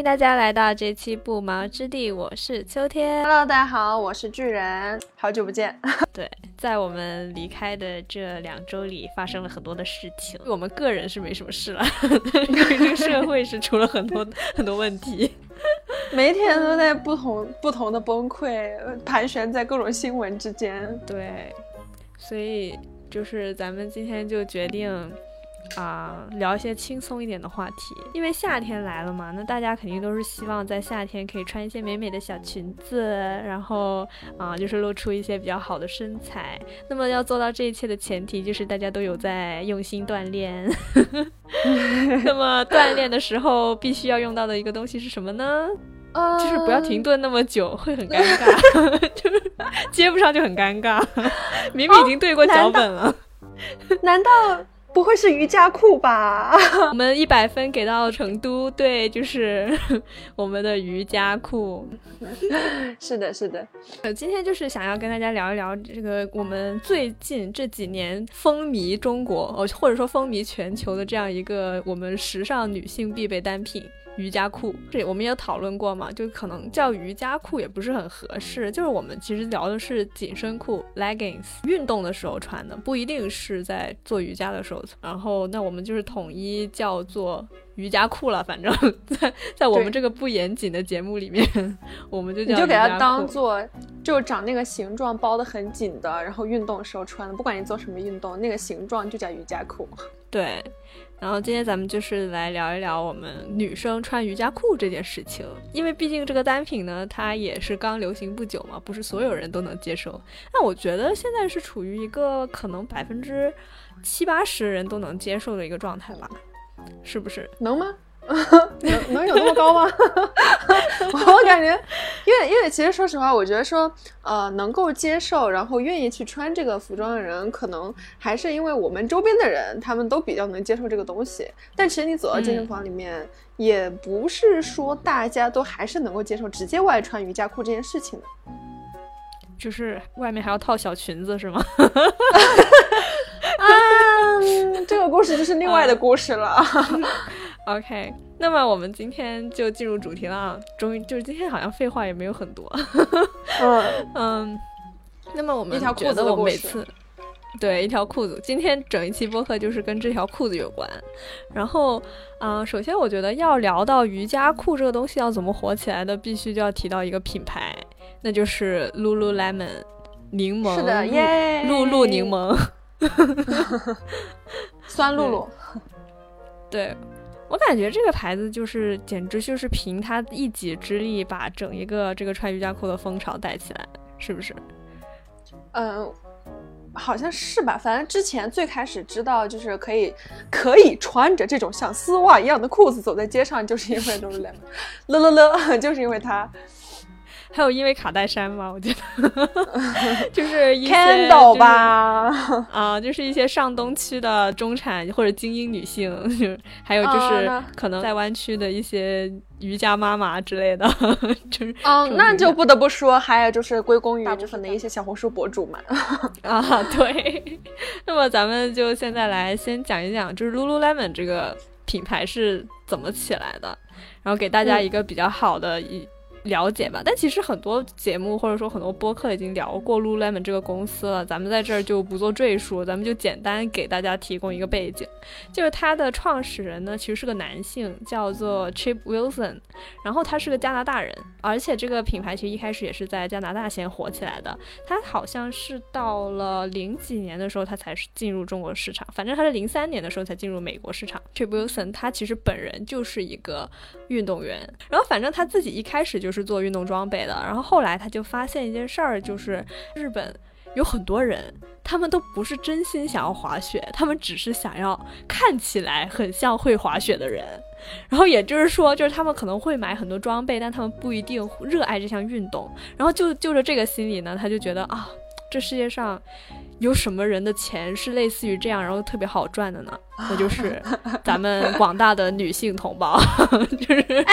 欢迎大家来到这期不毛之地，我是秋天。Hello，大家好，我是巨人，好久不见。对，在我们离开的这两周里，发生了很多的事情。我们个人是没什么事了，因为这个社会是出了很多很多问题，每天都在不同不同的崩溃，盘旋在各种新闻之间。对，所以就是咱们今天就决定。啊、聊一些轻松一点的话题，因为夏天来了嘛，那大家肯定都是希望在夏天可以穿一些美美的小裙子，然后啊、就是露出一些比较好的身材。那么要做到这一切的前提，就是大家都有在用心锻炼。那么锻炼的时候必须要用到的一个东西是什么呢？呃就是不要停顿那么久，会很尴尬，就是接不上就很尴尬。明明已经对过脚本了。难道不会是瑜伽裤吧？我们一百分给到成都，对，就是 我们的瑜伽裤。是的，是的。呃，今天就是想要跟大家聊一聊这个我们最近这几年风靡中国，哦，或者说风靡全球的这样一个我们时尚女性必备单品。瑜伽裤，这我们也讨论过嘛，就可能叫瑜伽裤也不是很合适，就是我们其实聊的是紧身裤 （leggings），运动的时候穿的，不一定是在做瑜伽的时候穿。然后，那我们就是统一叫做瑜伽裤了，反正 在在我们这个不严谨的节目里面，我们就叫你就给它当做就长那个形状，包的很紧的，然后运动时候穿的，不管你做什么运动，那个形状就叫瑜伽裤。对，然后今天咱们就是来聊一聊我们女生穿瑜伽裤这件事情，因为毕竟这个单品呢，它也是刚流行不久嘛，不是所有人都能接受。那我觉得现在是处于一个可能百分之七八十人都能接受的一个状态吧，是不是？能吗？能能有那么高吗？我感觉，因为因为其实说实话，我觉得说，呃，能够接受，然后愿意去穿这个服装的人，可能还是因为我们周边的人，他们都比较能接受这个东西。但其实你走到健身嗯房里面，也不是说大家都还是能够接受直接外穿瑜伽裤这件事情的。就是外面还要套小裙子是吗？啊，这个故事就是另外的故事了。OK，那么我们今天就进入主题了啊！终于，就是今天好像废话也没有很多。嗯，嗯，那么我们一条裤觉得我子的故事每次对一条裤子，今天整一期播客就是跟这条裤子有关。然后，嗯、首先我觉得要聊到瑜伽裤这个东西要怎么火起来的，必须就要提到一个品牌，那就是 Lululemon 柠檬，是的，耶，露露柠，檬。酸露露。对 我感觉这个牌子就是简直就是凭他一己之力把整一个这个穿瑜伽裤的风潮带起来，是不是？嗯，好像是吧。反正之前最开始知道就是可以可以穿着这种像丝袜一样的裤子走在街上，就是因为 Lululemon，乐乐乐，就是因为它。还有因为卡戴珊吗？我觉得 就是一些 Candle 就是吧，啊、就是一些上东区的中产或者精英女性，就还有就啊是可能在湾区的一些瑜伽妈妈之类的，就是嗯，那就不得不说，还有就是归功于大部分的一些小红书博主们。啊，对。那么咱们就现在来先讲一讲，就是 Lululemon 这个品牌是怎么起来的，然后给大家嗯一个比较好的一。了解吧，但其实很多节目或者说很多播客已经聊过 Lululemon 这个公司了，咱们在这儿就不做赘述，咱们就简单给大家提供一个背景，就是它的创始人呢其实是个男性，叫做 Chip Wilson，然后他是个加拿大人，而且这个品牌其实一开始也是在加拿大先火起来的，他好像是到了零几年的时候，他才是进入中国市场。反正他是零三年的时候才进入美国市场。Chip Wilson 他其实本人就是一个运动员，然后反正他自己一开始就就是做运动装备的，然后后来他就发现一件事儿，就是日本有很多人。他们都不是真心想要滑雪，他们只是想要看起来很像会滑雪的人。然后也就是说，就是他们可能会买很多装备，但他们不一定热爱这项运动。然后就就着这个心理呢，他就觉得啊，这世界上有什么人的钱是类似于这样，然后特别好赚的呢？那就是咱们广大的女性同胞，就是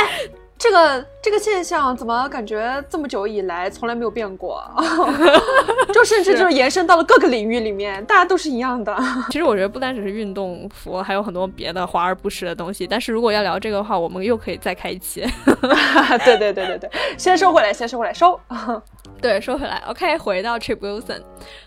这个这个现象怎么感觉这么久以来从来没有变过？就甚至就是延伸到了各个领域里面，大家都是一样的。其实我觉得不单只是运动服，还有很多别的华而不实的东西。但是如果要聊这个的话，我们又可以再开一期。对对对对对，先收回来，先收回来，收。对，说回来，OK，回到 Trip Wilson，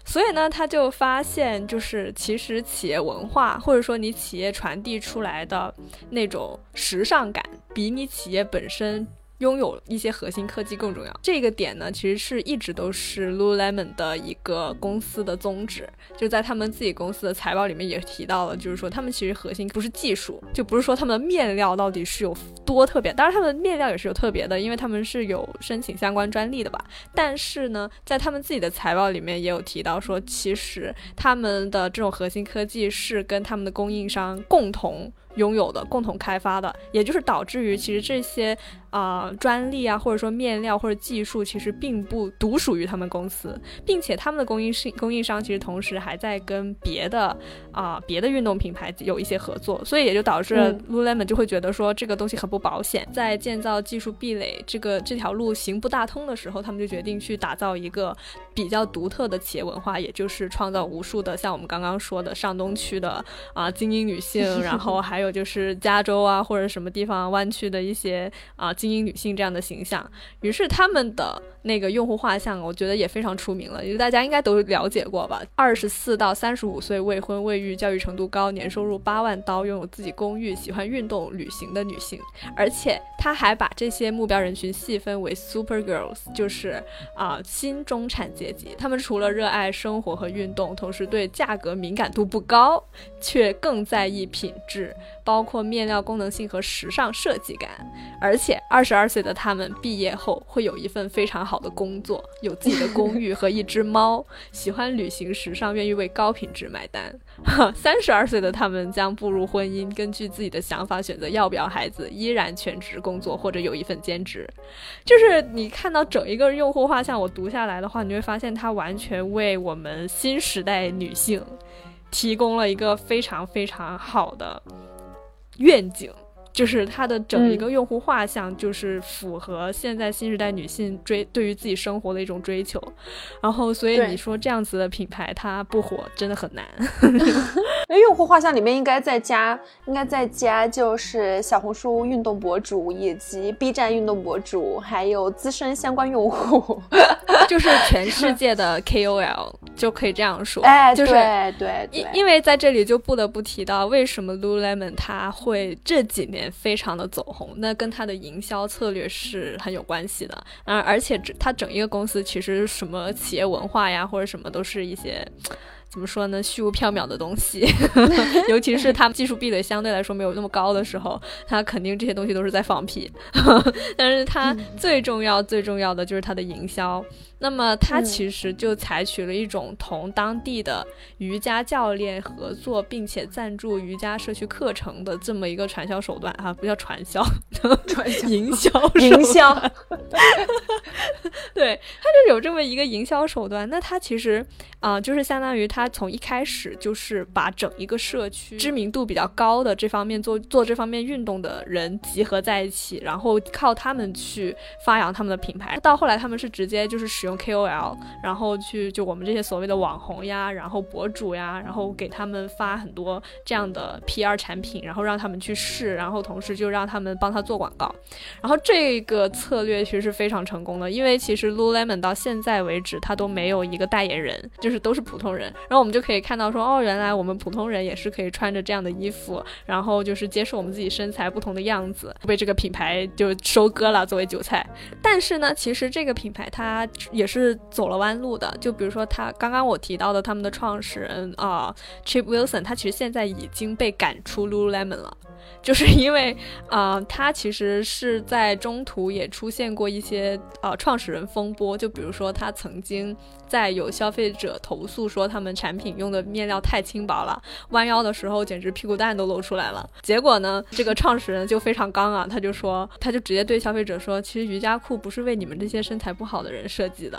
所以呢，他就发现，就是其实企业文化，或者说你企业传递出来的那种时尚感，比你企业本身。拥有一些核心科技更重要。这个点呢，其实是一直都是 Lululemon 的一个公司的宗旨。就在他们自己公司的财报里面也提到了，就是说他们其实核心不是技术，就不是说他们的面料到底是有多特别。当然，他们的面料也是有特别的，因为他们是有申请相关专利的吧。但是呢，在他们自己的财报里面也有提到说，其实他们的这种核心科技是跟他们的供应商共同。拥有的共同开发的，也就是导致于其实这些啊专利啊，或者说面料或者技术，其实并不独属于他们公司，并且他们的供应商供应商其实同时还在跟别的啊别的运动品牌有一些合作，所以也就导致 Lululemon 就会觉得说这个东西很不保险，在建造技术壁垒这个这条路行不大通的时候，他们就决定去打造一个比较独特的企业文化，也就是创造无数的像我们刚刚说的上东区的啊精英女性，然后还。还有就是加州啊，或者什么地方湾区的一些啊精英女性这样的形象，于是他们的。那个用户画像，我觉得也非常出名了，因为大家应该都了解过吧。二十四到三十五岁，未婚未育，教育程度高，年收入八万刀，拥有自己公寓，喜欢运动旅行的女性。而且他还把这些目标人群细分为 Super Girls，就是啊新中产阶级。他们除了热爱生活和运动，同时对价格敏感度不高，却更在意品质，包括面料功能性和时尚设计感。而且二十二岁的他们毕业后会有一份非常。好的工作，有自己的公寓和一只猫，喜欢旅行时尚，愿意为高品质买单。三十二岁的他们将步入婚姻，根据自己的想法选择要不要孩子，依然全职工作或者有一份兼职。就是你看到整一个用户画像，我读下来的话，你会发现他完全为我们新时代女性提供了一个非常非常好的愿景。就是它的整一个用户画像，就是符合现在新时代女性追对于自己生活的一种追求，然后所以你说这样子的品牌它不火真的很难。那用户画像里面应该再加，应该再加就是小红书运动博主以及 B 站运动博主，还有资深相关用户，就是全世界的 KOL 就可以这样说。哎，就是对对，因因为在这里就不得不提到为什么 Lululemon 它会这几年。非常的走红，那跟它的营销策略是很有关系的。嗯，而且它整一个公司其实什么企业文化呀，或者什么都是一些。怎么说呢？虚无缥缈的东西，尤其是他们技术壁垒相对来说没有那么高的时候，他肯定这些东西都是在放屁。但是他最重要、最重要的就是他的营销。那么他其实就采取了一种同当地的瑜伽教练合作，并且赞助瑜伽社区课程的这么一个传销手段啊，不叫传销，传销营销营销。对他就有这么一个营销手段。那他其实啊，就是相当于他。他从一开始就是把整一个社区知名度比较高的这方面做做这方面运动的人集合在一起，然后靠他们去发扬他们的品牌。到后来他们是直接就是使用 KOL，然后去就我们这些所谓的网红呀，然后博主呀，然后给他们发很多这样的 PR 产品，然后让他们去试，然后同时就让他们帮他做广告。然后这个策略其实是非常成功的，因为其实 Lululemon 到现在为止他都没有一个代言人，就是都是普通人。然后我们就可以看到，说哦，原来我们普通人也是可以穿着这样的衣服，然后就是接受我们自己身材不同的样子，被这个品牌就收割了作为韭菜。但是呢，其实这个品牌它也是走了弯路的。就比如说，他刚刚我提到的他们的创始人啊，Chip Wilson，他其实现在已经被赶出 Lululemon 了。就是因为，啊，他其实是在中途也出现过一些呃创始人风波，就比如说他曾经在有消费者投诉说他们产品用的面料太轻薄了，弯腰的时候简直屁股蛋都露出来了。结果呢，这个创始人就非常刚啊，他就说，他就直接对消费者说，其实瑜伽裤不是为你们这些身材不好的人设计的。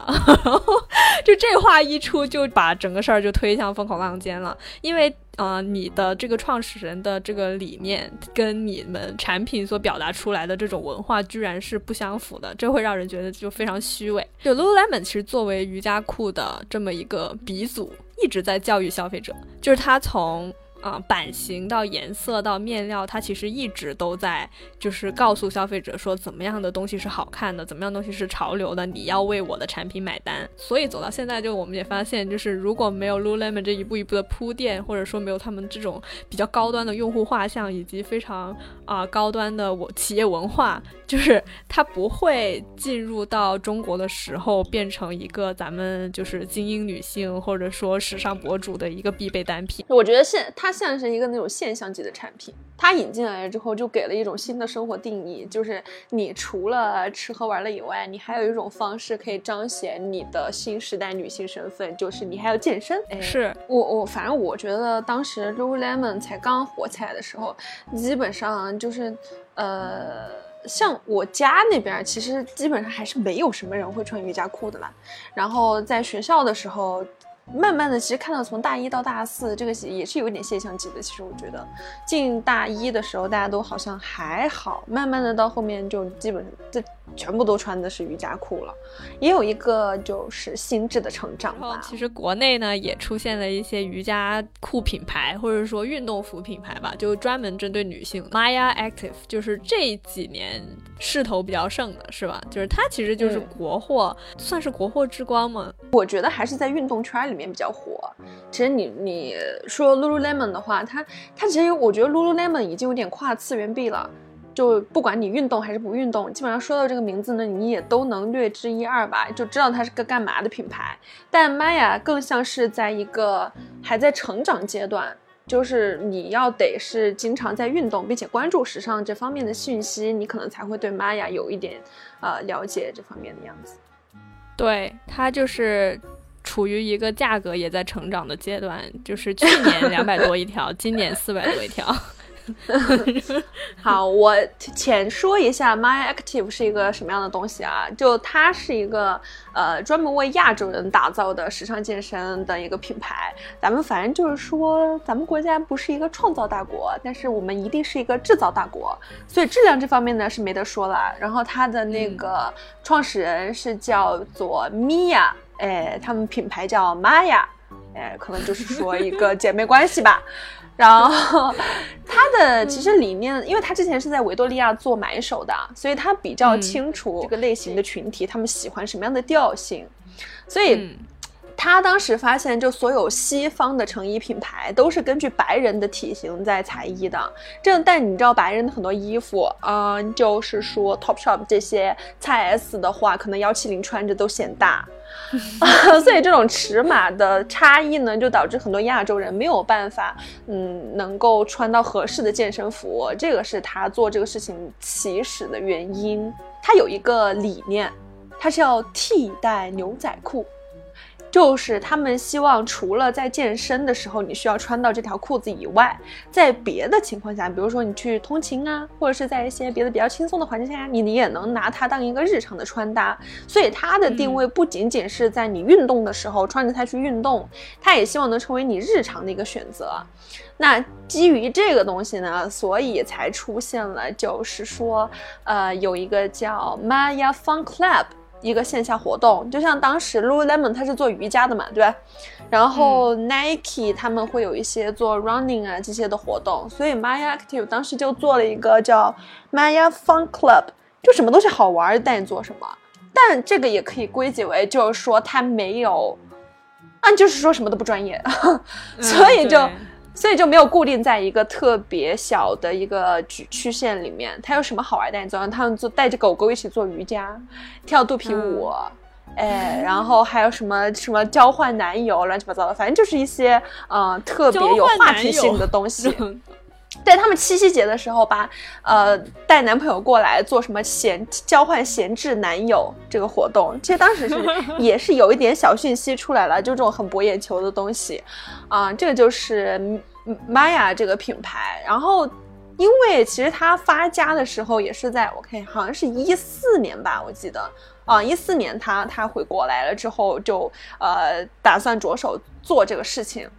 就这话一出，就把整个事儿就推向风口浪尖了，因为。呃，你的这个创始人的这个理念跟你们产品所表达出来的这种文化居然是不相符的，这会让人觉得就非常虚伪。就 Lululemon 其实作为瑜伽裤的这么一个鼻祖，一直在教育消费者，就是他从。啊，版型到颜色到面料，它其实一直都在，就是告诉消费者说怎么样的东西是好看的，怎么样东西是潮流的，你要为我的产品买单。所以走到现在，就我们也发现，就是如果没有 Lululemon 这一步一步的铺垫，或者说没有他们这种比较高端的用户画像以及非常啊高端的我企业文化，就是它不会进入到中国的时候变成一个咱们就是精英女性或者说时尚博主的一个必备单品。我觉得现它。像是一个那种现象级的产品，它引进来之后就给了一种新的生活定义，就是你除了吃喝玩乐以外，你还有一种方式可以彰显你的新时代女性身份，就是你还要健身。是我我反正我觉得当时 Lululemon 才刚火起来的时候，基本上就是呃，像我家那边其实基本上还是没有什么人会穿瑜伽裤的啦。然后在学校的时候。慢慢的，其实看到从大一到大四，这个也是有一点现象级的。其实我觉得，进大一的时候大家都好像还好，慢慢的到后面就基本上这全部都穿的是瑜伽裤了，也有一个就是心智的成长吧。其实国内呢也出现了一些瑜伽裤品牌，或者说运动服品牌吧，就专门针对女性。Maya Active 就是这几年势头比较盛的，是吧？就是它其实就是国货，算是国货之光嘛。我觉得还是在运动圈里面。比较火，其实你你说 Lululemon 的话，它它其实我觉得 Lululemon 已经有点跨次元壁了。就不管你运动还是不运动，基本上说到这个名字呢，你也都能略知一二吧，就知道它是个干嘛的品牌。但 Maya 更像是在一个还在成长阶段，就是你要得是经常在运动，并且关注时尚这方面的讯息，你可能才会对 Maya 有一点呃了解这方面的样子。对，它就是。处于一个价格也在成长的阶段，就是去年两百多一条，今年四百多一条。好，我浅说一下，My Active 是一个什么样的东西啊？就它是一个呃专门为亚洲人打造的时尚健身的一个品牌。咱们反正就是说，咱们国家不是一个创造大国，但是我们一定是一个制造大国，所以质量这方面呢是没得说了。然后它的那个创始人是叫做 Mia。哎，他们品牌叫 Maya，，哎，可能就是说一个姐妹关系吧。然后他的其实理念，因为他之前是在维多利亚做买手的，所以他比较清楚这个类型的群体，他们喜欢什么样的调性，所以。他当时发现，就所有西方的成衣品牌都是根据白人的体型在裁衣的。这但你知道，白人的很多衣服，嗯，就是说 Topshop 这些 XS 的话，可能幺七零穿着都显大，所以这种尺码的差异呢，就导致很多亚洲人没有办法，嗯，能够穿到合适的健身服。这个是他做这个事情起始的原因。他有一个理念，他是要替代牛仔裤。就是他们希望，除了在健身的时候你需要穿到这条裤子以外，在别的情况下，比如说你去通勤啊，或者是在一些别的比较轻松的环境下，你你也能拿它当一个日常的穿搭。所以它的定位不仅仅是在你运动的时候穿着它去运动，它也希望能成为你日常的一个选择。那基于这个东西呢，所以才出现了，就是说，呃，有一个叫 Maya Fun Club。一个线下活动，就像当时 Lululemon 它是做瑜伽的嘛，对吧？然后 Nike 他们会有一些做 running 啊这些的活动，所以 Maya Active 当时就做了一个叫 Maya Fun Club，就什么东西好玩带你做什么。但这个也可以归结为就是说它没有，啊，就是说什么都不专业，所以就。所以就没有固定在一个特别小的一个曲曲线里面。它有什么好玩的？昨他们做带着狗狗一起做瑜伽，跳肚皮舞，哎，然后还有什么什么交换男友，乱七八糟的，反正就是一些呃特别有话题性的东西。在他们七夕节的时候，吧呃带男朋友过来做什么闲交换闲置男友这个活动，其实当时是 也是有一点小讯息出来了，就这种很博眼球的东西，啊，这个就是 Maya 这个品牌。然后，因为其实它发家的时候也是在我看好像是一四年吧，我记得啊，一四年他他回国来了之后就呃打算着手做这个事情。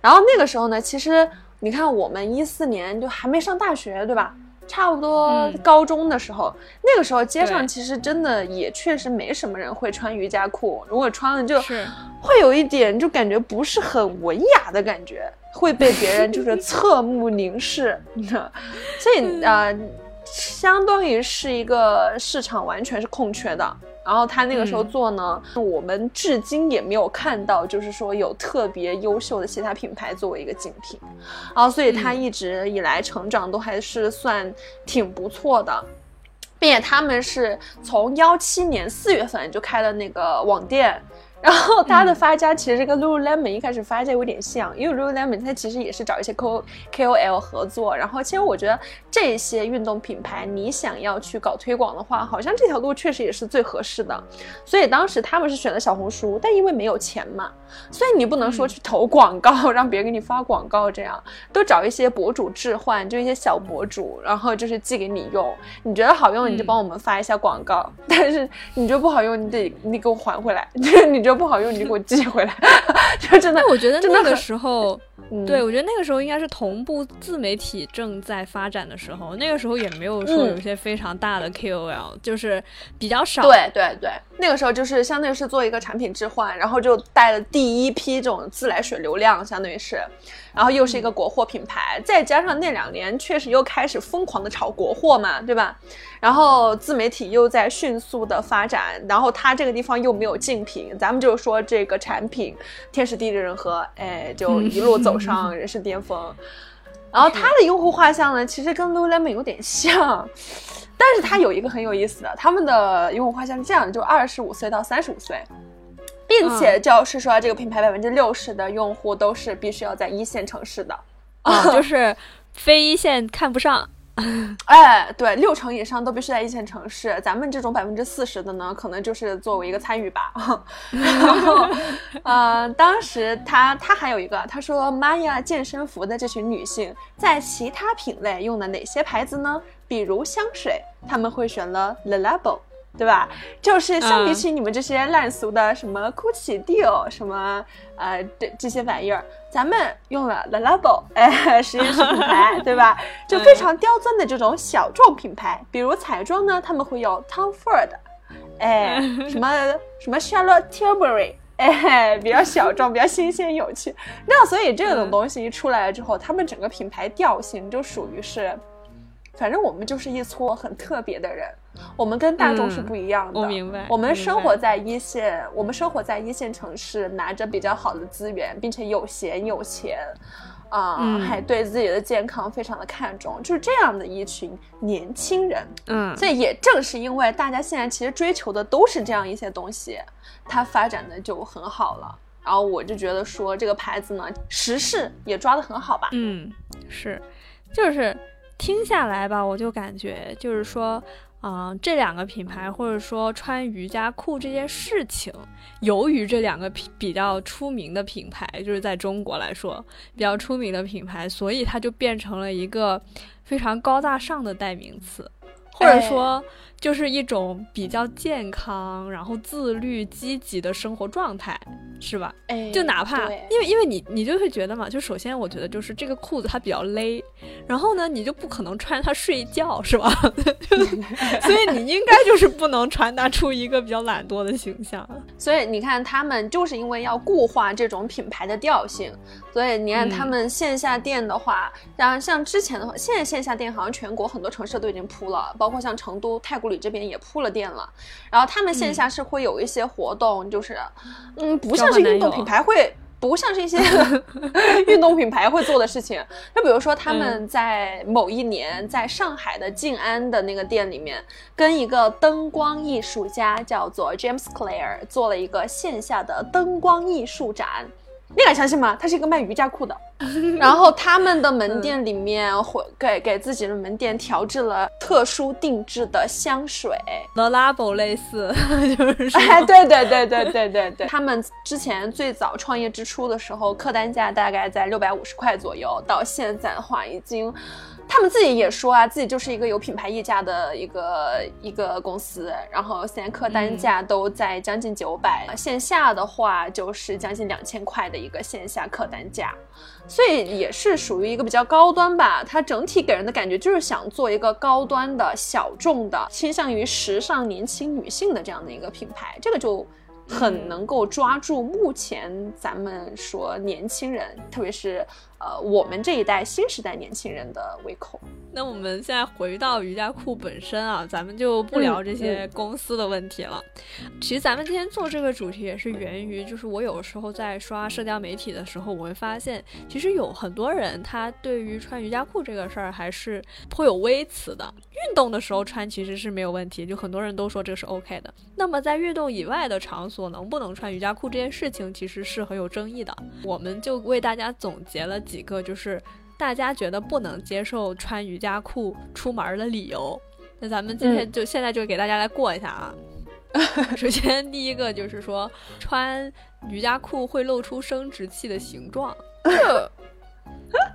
然后那个时候呢，其实你看我们一四年就还没上大学，对吧？差不多高中的时候，那个时候街上其实真的也确实没什么人会穿瑜伽裤，如果穿了就会有一点就感觉不是很文雅的感觉，会被别人就是 侧目凝视，所以啊，相当于是一个市场完全是空缺的。然后他那个时候做呢，我们至今也没有看到，就是说有特别优秀的其他品牌作为一个竞品，然后所以他一直以来成长都还是算挺不错的，并且他们是从幺七年四月份就开了那个网店。然后它的发家其实跟 Lululemon 一开始发家有点像，因为 Lululemon 它其实也是找一些 K K O L 合作。然后其实我觉得这些运动品牌，你想要去搞推广的话，好像这条路确实也是最合适的。所以当时他们是选的小红书，但因为没有钱嘛，所以你不能说去投广告，让别人给你发广告，这样都找一些博主置换，就一些小博主，然后就是寄给你用。你觉得好用，你就帮我们发一下广告；但是你觉得不好用，你得你给我还回来，就是你就。不好用，你就给我寄回来。就真的，我觉得那个时候，对我觉得那个时候应该是同步自媒体正在发展的时候。那个时候也没有说有些非常大的 KOL，就是比较少。对对对，那个时候就是相当于是做一个产品置换，然后就带了第一批这种自来水流量，相当于是。然后又是一个国货品牌，再加上那两年确实又开始疯狂的炒国货嘛，对吧？然后自媒体又在迅速的发展，然后它这个地方又没有竞品，咱们就说这个产品天时地利人和，哎，就一路走上人生巅峰。然后它的用户画像呢，其实跟 Lululemon 有点像，但是它有一个很有意思的，他们的用户画像是这样的，就二十五岁到三十五岁。并且就是说，这个品牌百分之六十的用户都是必须要在一线城市的，啊，就是非一线看不上。哎，对，六成以上都必须在一线城市。咱们这种百分之四十的呢，可能就是作为一个参与吧。然后，呃，当时他他还有一个，他说玛雅健身服的这群女性在其他品类用的哪些牌子呢？比如香水，他们会选了 Le Labo。对吧？就是相比起你们这些烂俗的什么 Gucci、Dior 什么呃这这些玩意儿，咱们用了 The Labo，哎，实验室品牌，对吧？就非常刁钻的这种小众品牌，比如彩妆呢，他们会有 Tom Ford，哎，什么 什么 Charlotte Tilbury，哎，比较小众，比较新鲜有趣。那所以这种东西一出来了之后，他们整个品牌调性就属于是。反正我们就是一撮很特别的人，我们跟大众是不一样的。我明白。我们生活在一线，我们生活在一线城市，拿着比较好的资源，并且有闲有钱，啊，还对自己的健康非常的看重，就是这样的一群年轻人。嗯，所以也正是因为大家现在其实追求的都是这样一些东西，它发展的就很好了。然后我就觉得说这个牌子呢，时事也抓得很好吧。嗯，是，就是。听下来吧，我就感觉就是说，嗯，这两个品牌或者说穿瑜伽裤这件事情，由于这两个比比较出名的品牌，就是在中国来说比较出名的品牌，所以它就变成了一个非常高大上的代名词，或者说。就是一种比较健康，然后自律、积极的生活状态，是吧？哎，就哪怕因为因为你你就会觉得嘛，就首先我觉得就是这个裤子它比较勒，然后呢你就不可能穿它睡觉，是吧？所以你应该就是不能传达出一个比较懒惰的形象。所以你看他们就是因为要固化这种品牌的调性，所以你看他们线下店的话，像像之前的话，现在线下店好像全国很多城市都已经铺了，包括像成都太古。这边也铺了店了，然后他们线下是会有一些活动，就是，嗯，不像是运动品牌会，不像是一些 运动品牌会做的事情。就比如说他们在某一年在上海的静安的那个店里面，跟一个灯光艺术家叫做 James Clare 做了一个线下的灯光艺术展。你敢相信吗？他是一个卖瑜伽裤的，然后他们的门店里面会给给自己的门店调制了特殊定制的香水，The Labo 类似，就是哎，对对对对对对对，他们之前最早创业之初的时候，客单价大概在六百五十块左右，到现在的话已经。他们自己也说啊，自己就是一个有品牌溢价的一个一个公司，然后现在客单价都在将近九百，线下的话就是将近两千块的一个线下客单价，所以也是属于一个比较高端吧。它整体给人的感觉就是想做一个高端的小众的，倾向于时尚年轻女性的这样的一个品牌，这个就。很能够抓住目前咱们说年轻人，特别是呃我们这一代新时代年轻人的胃口。那我们现在回到瑜伽裤本身啊，咱们就不聊这些公司的问题了。其实咱们今天做这个主题也是源于，就是我有时候在刷社交媒体的时候，我会发现，其实有很多人他对于穿瑜伽裤这个事儿还是颇有微词的。运动的时候穿其实是没有问题，就很多人都说这是 OK 的。那么在运动以外的场所，能不能穿瑜伽裤这件事情，其实是很有争议的。我们就为大家总结了几个，就是。大家觉得不能接受穿瑜伽裤出门的理由，那咱们今天就现在就给大家来过一下啊。首先，第一个就是说穿瑜伽裤会露出生殖器的形状。这，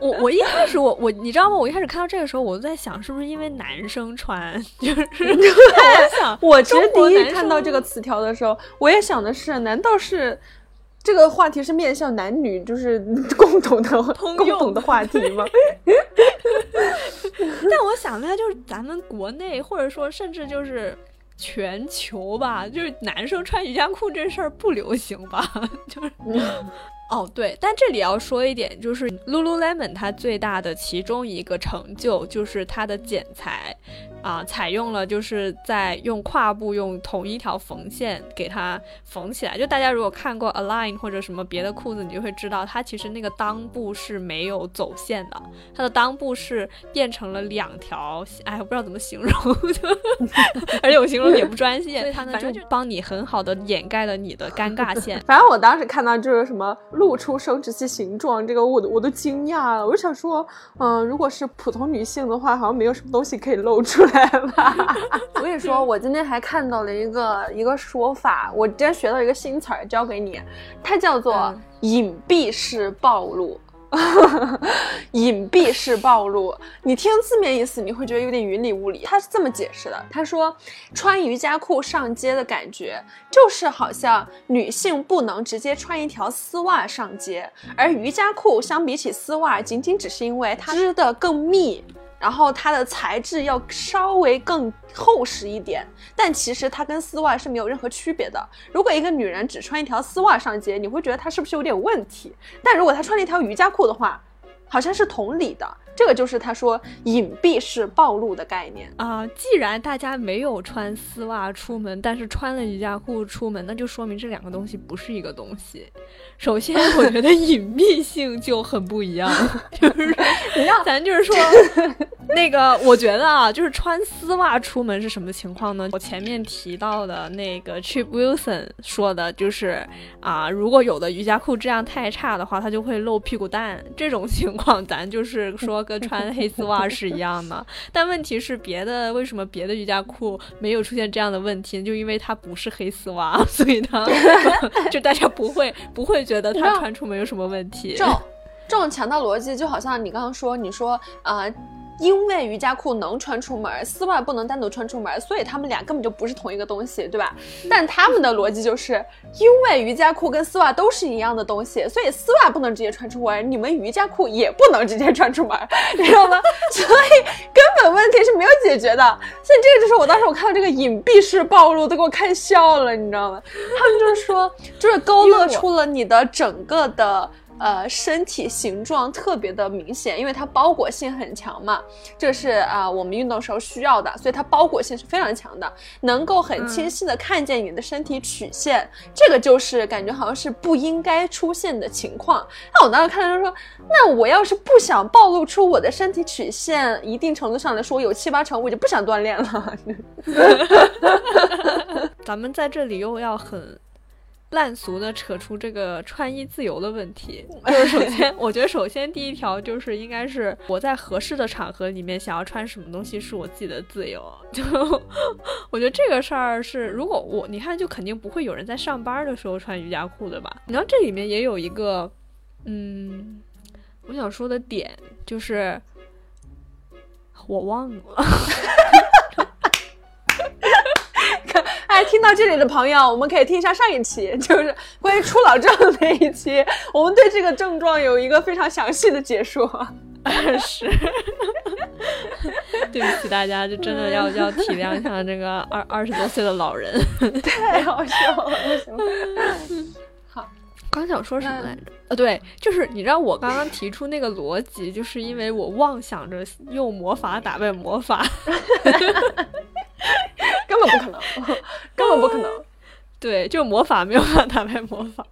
我我一开始我我你知道吗？我一开始看到这个时候，我就在想是不是因为男生穿，就是 我想，我其实第一看到这个词条的时候，我也想的是，难道是？这个话题是面向男女，就是 共同的、共同的话题吗？但我想的就是咱们国内，或者说甚至就是全球吧，就是男生穿瑜伽裤这事儿不流行吧？就是。哦，对，但这里要说一点，就是 Lululemon 它最大的其中一个成就就是它的剪裁，啊，采用了就是在用胯部用同一条缝线给它缝起来。就大家如果看过 Align 或者什么别的裤子，你就会知道它其实那个裆部是没有走线的，它的裆部是变成了两条，哎，我不知道怎么形容，而且我形容也不专业，所以它呢就帮你很好的掩盖了你的尴尬线。反正我当时看到就是什么。露出生殖器形状，这个我都我都惊讶了。我就想说，嗯，如果是普通女性的话，好像没有什么东西可以露出来吧。我跟你说，我今天还看到了一个一个说法，我今天学到一个新词儿，教给你，它叫做隐蔽式暴露。隐蔽式暴露，你听字面意思，你会觉得有点云里雾里。他是这么解释的：他说，穿瑜伽裤上街的感觉，就是好像女性不能直接穿一条丝袜上街，而瑜伽裤相比起丝袜，仅仅只是因为它织的更密。然后它的材质要稍微更厚实一点，但其实它跟丝袜是没有任何区别的。如果一个女人只穿一条丝袜上街，你会觉得她是不是有点问题？但如果她穿了一条瑜伽裤的话，好像是同理的。这个就是他说隐蔽式暴露的概念啊。既然大家没有穿丝袜出门，但是穿了瑜伽裤出门，那就说明这两个东西不是一个东西。首先，我觉得隐蔽性就很不一样，就是咱就是说，那个我觉得啊，就是穿丝袜出门是什么情况呢？我前面提到的那个 Chip Wilson 说的就是啊，如果有的瑜伽裤质量太差的话，它就会露屁股蛋。这种情况，咱就是说。跟穿黑丝袜是一样的，但问题是别的为什么别的瑜伽裤没有出现这样的问题？就因为它不是黑丝袜，所以它 就大家不会不会觉得它穿出没有什么问题。这种这种强盗逻辑就好像你刚刚说，你说啊。因为瑜伽裤能穿出门，丝袜不能单独穿出门，所以他们俩根本就不是同一个东西，对吧？但他们的逻辑就是，因为瑜伽裤跟丝袜都是一样的东西，所以丝袜不能直接穿出门，你们瑜伽裤也不能直接穿出门，你知道吗？所以根本问题是没有解决的。所以这个就是我当时我看到这个隐蔽式暴露都给我看笑了，你知道吗？他们就是说，就是勾勒出了你的整个的。呃，身体形状特别的明显，因为它包裹性很强嘛，这是啊我们运动时候需要的，所以它包裹性是非常强的，能够很清晰的看见你的身体曲线，这个就是感觉好像是不应该出现的情况。那我当时看到就说，那我要是不想暴露出我的身体曲线，一定程度上来说有七八成我就不想锻炼了。咱们在这里又要很。烂俗的扯出这个穿衣自由的问题，就是首先，我觉得首先第一条就是应该是我在合适的场合里面想要穿什么东西是我自己的自由。就我觉得这个事儿是，如果我你看，就肯定不会有人在上班的时候穿瑜伽裤的吧？你知道这里面也有一个，嗯，我想说的点就是，我忘了。哎，听到这里的朋友，我们可以听一下上一期，就是关于初老症那一期，我们对这个症状有一个非常详细的解说。是，对不起大家，就真的要要体谅一下这个二二十多岁的老人。太好笑了，好，刚想说什么来着？呃，对，就是你知道我刚刚提出那个逻辑，就是因为我妄想着用魔法打败魔法。根本不可能，根本不可能。对，就魔法没有办法打败魔法。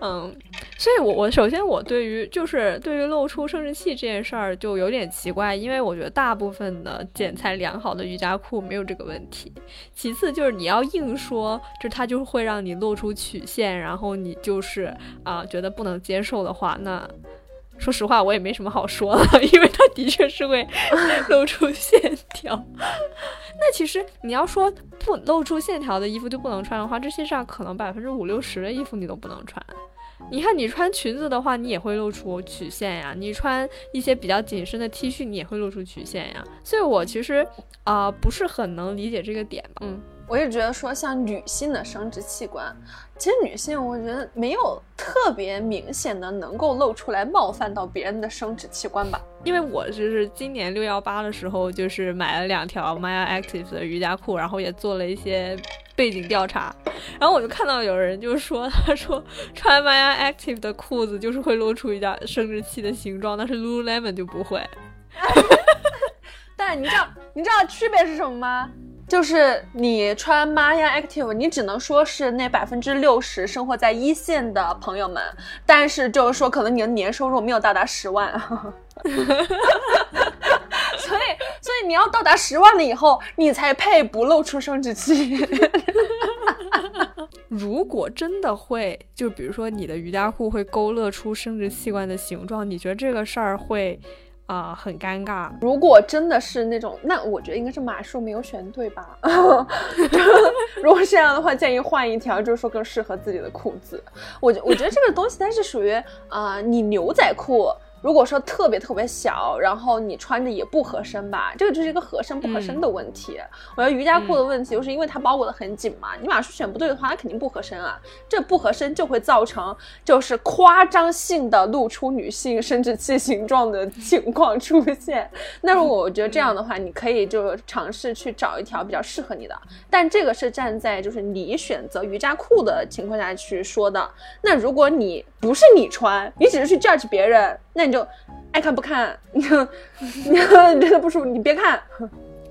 嗯，所以，我我首先我对于就是对于露出生殖器这件事儿就有点奇怪，因为我觉得大部分的剪裁良好的瑜伽裤没有这个问题。其次就是你要硬说，就它就会让你露出曲线，然后你就是啊觉得不能接受的话，那。说实话，我也没什么好说的，因为它的确是会 露出线条。那其实你要说不露出线条的衣服就不能穿的话，这世界上可能百分之五六十的衣服你都不能穿。你看，你穿裙子的话，你也会露出曲线呀；你穿一些比较紧身的 T 恤，你也会露出曲线呀。所以我其实啊不是很能理解这个点吧。嗯，我也觉得说像女性的生殖器官。其实女性，我觉得没有特别明显的能够露出来冒犯到别人的生殖器官吧。因为我就是今年六幺八的时候，就是买了两条 Maya Active 的瑜伽裤，然后也做了一些背景调查，然后我就看到有人就说，他说穿 Maya Active 的裤子就是会露出一点生殖器的形状，但是 Lululemon 就不会。但你知道你知道区别是什么吗？就是你穿 Maya Active，你只能说是那百分之六十生活在一线的朋友们，但是就是说可能你的年收入没有到达十万，所以所以你要到达十万了以后，你才配不露出生殖器。如果真的会，就比如说你的瑜伽裤会勾勒出生殖器官的形状，你觉得这个事儿会？啊，很尴尬。如果真的是那种，那我觉得应该是码数没有选对吧？如果这样的话，建议换一条，就是说更适合自己的裤子。我觉我觉得这个东西它是属于啊，你牛仔裤。如果说特别特别小，然后你穿着也不合身吧，这个就是一个合身不合身的问题。我觉得瑜伽裤的问题就是因为它包裹的很紧嘛，你码数选不对的话，它肯定不合身啊。这不合身就会造成就是夸张性的露出女性生殖器形状的情况出现。那如果我觉得这样的话，你可以就尝试去找一条比较适合你的，但这个是站在就是你选择瑜伽裤的情况下去说的。那如果你不是你穿，你只是去 judge 别人。那你就爱看不看，你 你真的不舒服，你别看。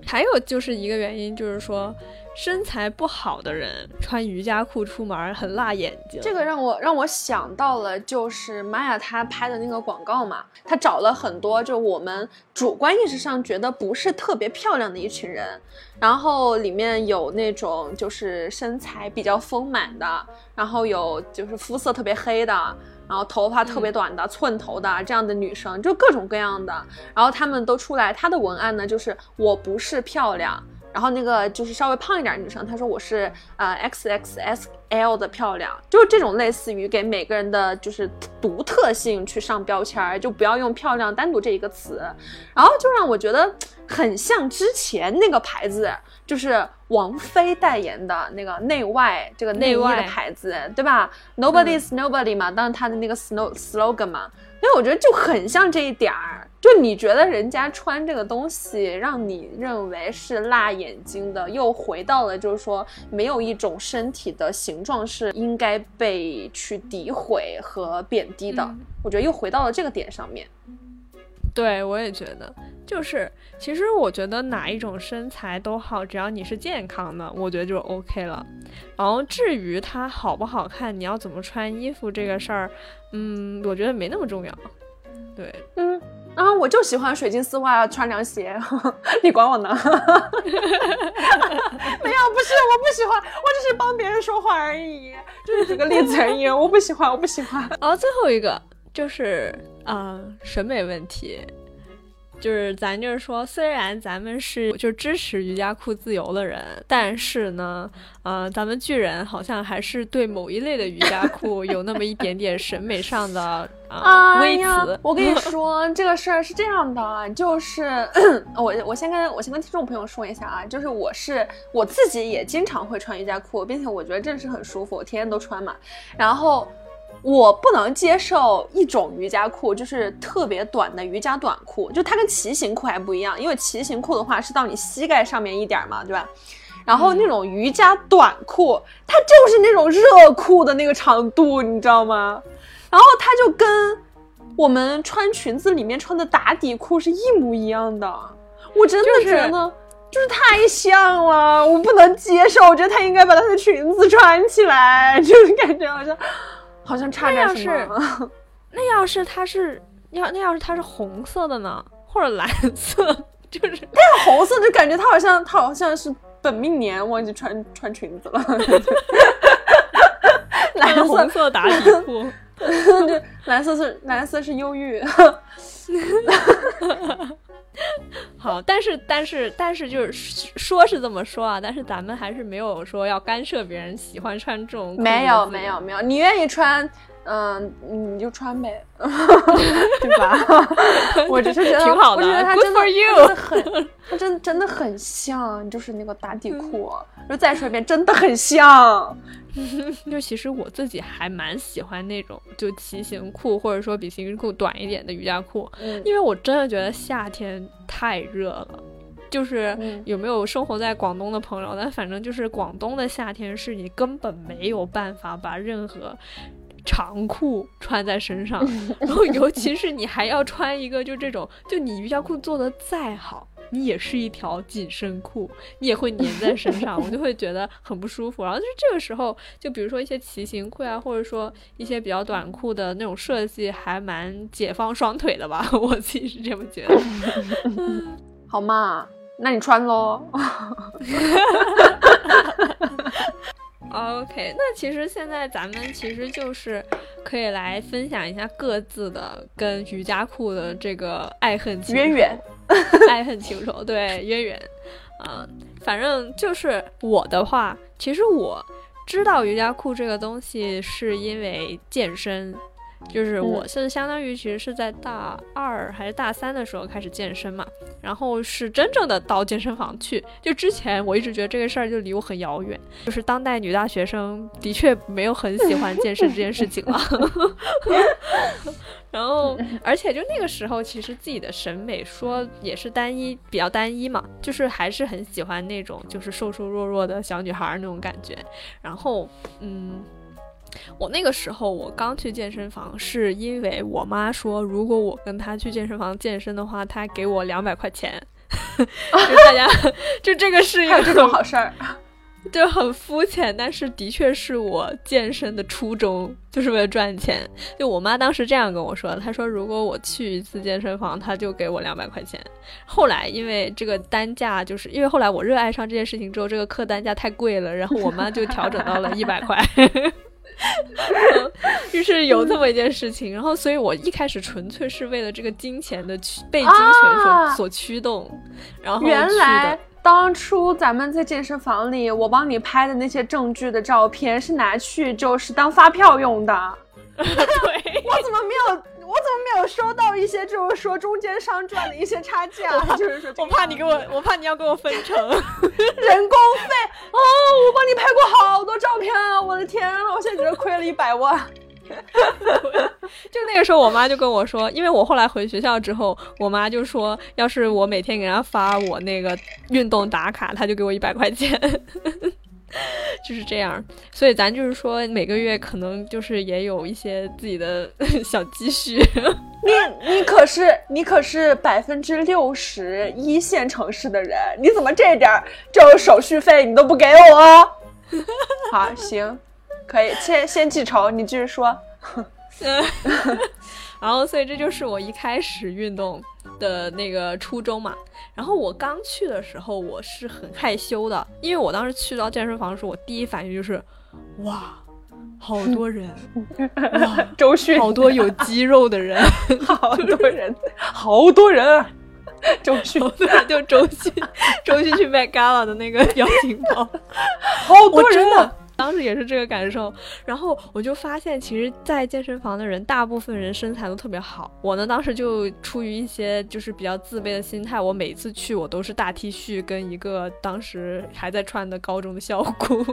还有就是一个原因，就是说身材不好的人穿瑜伽裤出门很辣眼睛。这个让我让我想到了，就是玛雅她拍的那个广告嘛，她找了很多就我们主观意识上觉得不是特别漂亮的一群人，然后里面有那种就是身材比较丰满的，然后有就是肤色特别黑的。然后头发特别短的寸头的这样的女生，就各种各样的，然后她们都出来，她的文案呢就是我不是漂亮，然后那个就是稍微胖一点女生，她说我是呃 X X S L 的漂亮，就是这种类似于给每个人的就是独特性去上标签儿，就不要用漂亮单独这一个词，然后就让我觉得很像之前那个牌子。就是王菲代言的那个内外这个内衣的牌子，对吧？Nobody's nobody 嘛，当时她的那个 slo slogan 嘛，因为我觉得就很像这一点儿。就你觉得人家穿这个东西让你认为是辣眼睛的，又回到了就是说没有一种身体的形状是应该被去诋毁和贬低的。我觉得又回到了这个点上面。对，我也觉得，就是其实我觉得哪一种身材都好，只要你是健康的，我觉得就 OK 了。然后至于它好不好看，你要怎么穿衣服这个事儿，嗯，我觉得没那么重要。对，嗯，啊，我就喜欢水晶丝袜，穿凉鞋，你管我呢？没有，不是，我不喜欢，我只是帮别人说话而已，就是举个例子而已，我不喜欢，我不喜欢。然后最后一个。就是啊，审美问题，就是咱就是说，虽然咱们是就支持瑜伽裤自由的人，但是呢，呃，咱们巨人好像还是对某一类的瑜伽裤有那么一点点审美上的啊微词。我跟你 说，这个事儿是这样的，就是 我我先跟我先跟听众朋友说一下啊，就是我是我自己也经常会穿瑜伽裤，并且我觉得真的是很舒服，我天天都穿嘛，然后。我不能接受一种瑜伽裤，就是特别短的瑜伽短裤，就它跟骑行裤还不一样，因为骑行裤的话是到你膝盖上面一点嘛，对吧？然后那种瑜伽短裤，它就是那种热裤的那个长度，你知道吗？然后它就跟我们穿裙子里面穿的打底裤是一模一样的，我真的觉得就是太像了，我不能接受，我觉得他应该把他的裙子穿起来，就是感觉好像。好像差点什么。那要是它是要那要是它是红色的呢，或者蓝色，就是那个红色就感觉它好像它好像是本命年忘记穿穿裙子了。蓝红色打底裤，就蓝色是蓝色是忧郁。好，但是但是但是就是说是这么说啊，但是咱们还是没有说要干涉别人喜欢穿这种。没有没有没有，你愿意穿，嗯，你就穿呗，对吧？我只是觉得 挺好的，我觉得它真的很，它真真的很像，就是那个打底裤。就再说一遍，真的很像。就其实我自己还蛮喜欢那种就骑行裤，或者说比骑行裤短一点的瑜伽裤，因为我真的觉得夏天太热了。就是有没有生活在广东的朋友？但反正就是广东的夏天是你根本没有办法把任何长裤穿在身上，然后尤其是你还要穿一个就这种，就你瑜伽裤做的再好。你也是一条紧身裤，你也会粘在身上，我就会觉得很不舒服。然后就是这个时候，就比如说一些骑行裤啊，或者说一些比较短裤的那种设计，还蛮解放双腿的吧？我自己是这么觉得。好嘛，那你穿喽。OK，那其实现在咱们其实就是可以来分享一下各自的跟瑜伽裤的这个爱恨渊源。爱恨情仇，对渊源，嗯，反正就是我的话，其实我知道瑜伽裤这个东西是因为健身。就是我是相当于其实是在大二还是大三的时候开始健身嘛，然后是真正的到健身房去。就之前我一直觉得这个事儿就离我很遥远，就是当代女大学生的确没有很喜欢健身这件事情了。然后，而且就那个时候，其实自己的审美说也是单一，比较单一嘛，就是还是很喜欢那种就是瘦瘦弱弱的小女孩那种感觉。然后，嗯。我那个时候，我刚去健身房，是因为我妈说，如果我跟她去健身房健身的话，她给我两百块钱。就大家，就这个是一个这种好事儿，就很肤浅，但是的确是我健身的初衷，就是为了赚钱。就我妈当时这样跟我说，她说如果我去一次健身房，她就给我两百块钱。后来因为这个单价，就是因为后来我热爱上这件事情之后，这个课单价太贵了，然后我妈就调整到了一百块。就是有这么一件事情，然后，所以我一开始纯粹是为了这个金钱的驱被金钱所所驱动，然后原来当初咱们在健身房里，我帮你拍的那些证据的照片是拿去就是当发票用的。对，我怎么没有？我怎么没有收到一些就是说中间商赚的一些差价？就是说，我怕你给我，我怕你要给我分成 人工费哦！我帮你拍过好多照片啊！我的天啊！我现在觉得亏了一百万。就那个时候，我妈就跟我说，因为我后来回学校之后，我妈就说，要是我每天给人家发我那个运动打卡，她就给我一百块钱。就是这样，所以咱就是说每个月可能就是也有一些自己的 小积蓄。你你可是你可是百分之六十一线城市的人，你怎么这点这手续费你都不给我？好，行，可以先先记仇，你继续说。然后，所以这就是我一开始运动的那个初衷嘛。然后我刚去的时候，我是很害羞的，因为我当时去到健身房的时候，我第一反应就是，哇，好多人，周迅，好多有肌肉的人，好多人，好多人，周迅，对，就周迅，周迅去卖 Gala 的那个表情包，好多人呢。当时也是这个感受，然后我就发现，其实，在健身房的人，大部分人身材都特别好。我呢，当时就出于一些就是比较自卑的心态，我每次去，我都是大 T 恤跟一个当时还在穿的高中的校裤。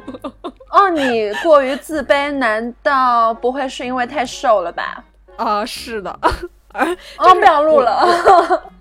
哦，你过于自卑，难道不会是因为太瘦了吧？啊，是的。哦，不想录了。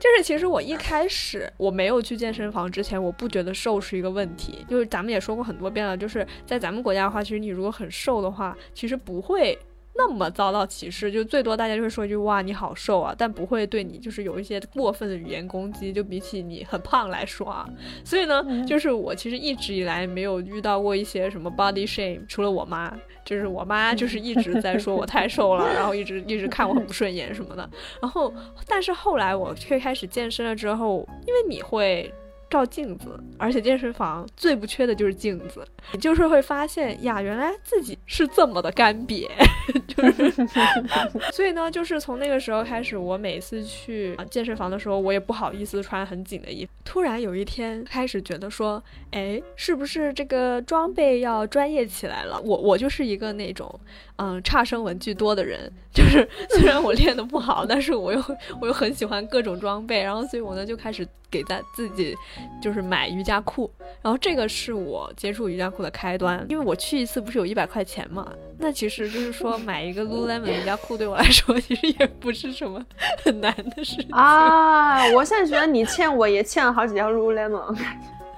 就是其实我一开始我没有去健身房之前，我不觉得瘦是一个问题。就是咱们也说过很多遍了，就是在咱们国家的话，其实你如果很瘦的话，其实不会。那么遭到歧视，就最多大家就会说一句哇你好瘦啊，但不会对你就是有一些过分的语言攻击，就比起你很胖来说啊。所以呢，就是我其实一直以来没有遇到过一些什么 body shame，除了我妈，就是我妈就是一直在说我太瘦了，然后一直一直看我很不顺眼什么的。然后，但是后来我却开始健身了之后，因为你会。照镜子，而且健身房最不缺的就是镜子，你就是会发现呀，原来自己是这么的干瘪，就是，所以呢，就是从那个时候开始，我每次去健身房的时候，我也不好意思穿很紧的衣服。突然有一天开始觉得说，哎，是不是这个装备要专业起来了？我我就是一个那种。嗯，差生文具多的人，就是 虽然我练的不好，但是我又我又很喜欢各种装备，然后所以我呢就开始给在自己就是买瑜伽裤，然后这个是我接触瑜伽裤的开端，因为我去一次不是有一百块钱嘛，那其实就是说买一个 Lululemon 瑜伽裤对我来说其实也不是什么很难的事情啊。我现在觉得你欠我也欠了好几条 Lululemon，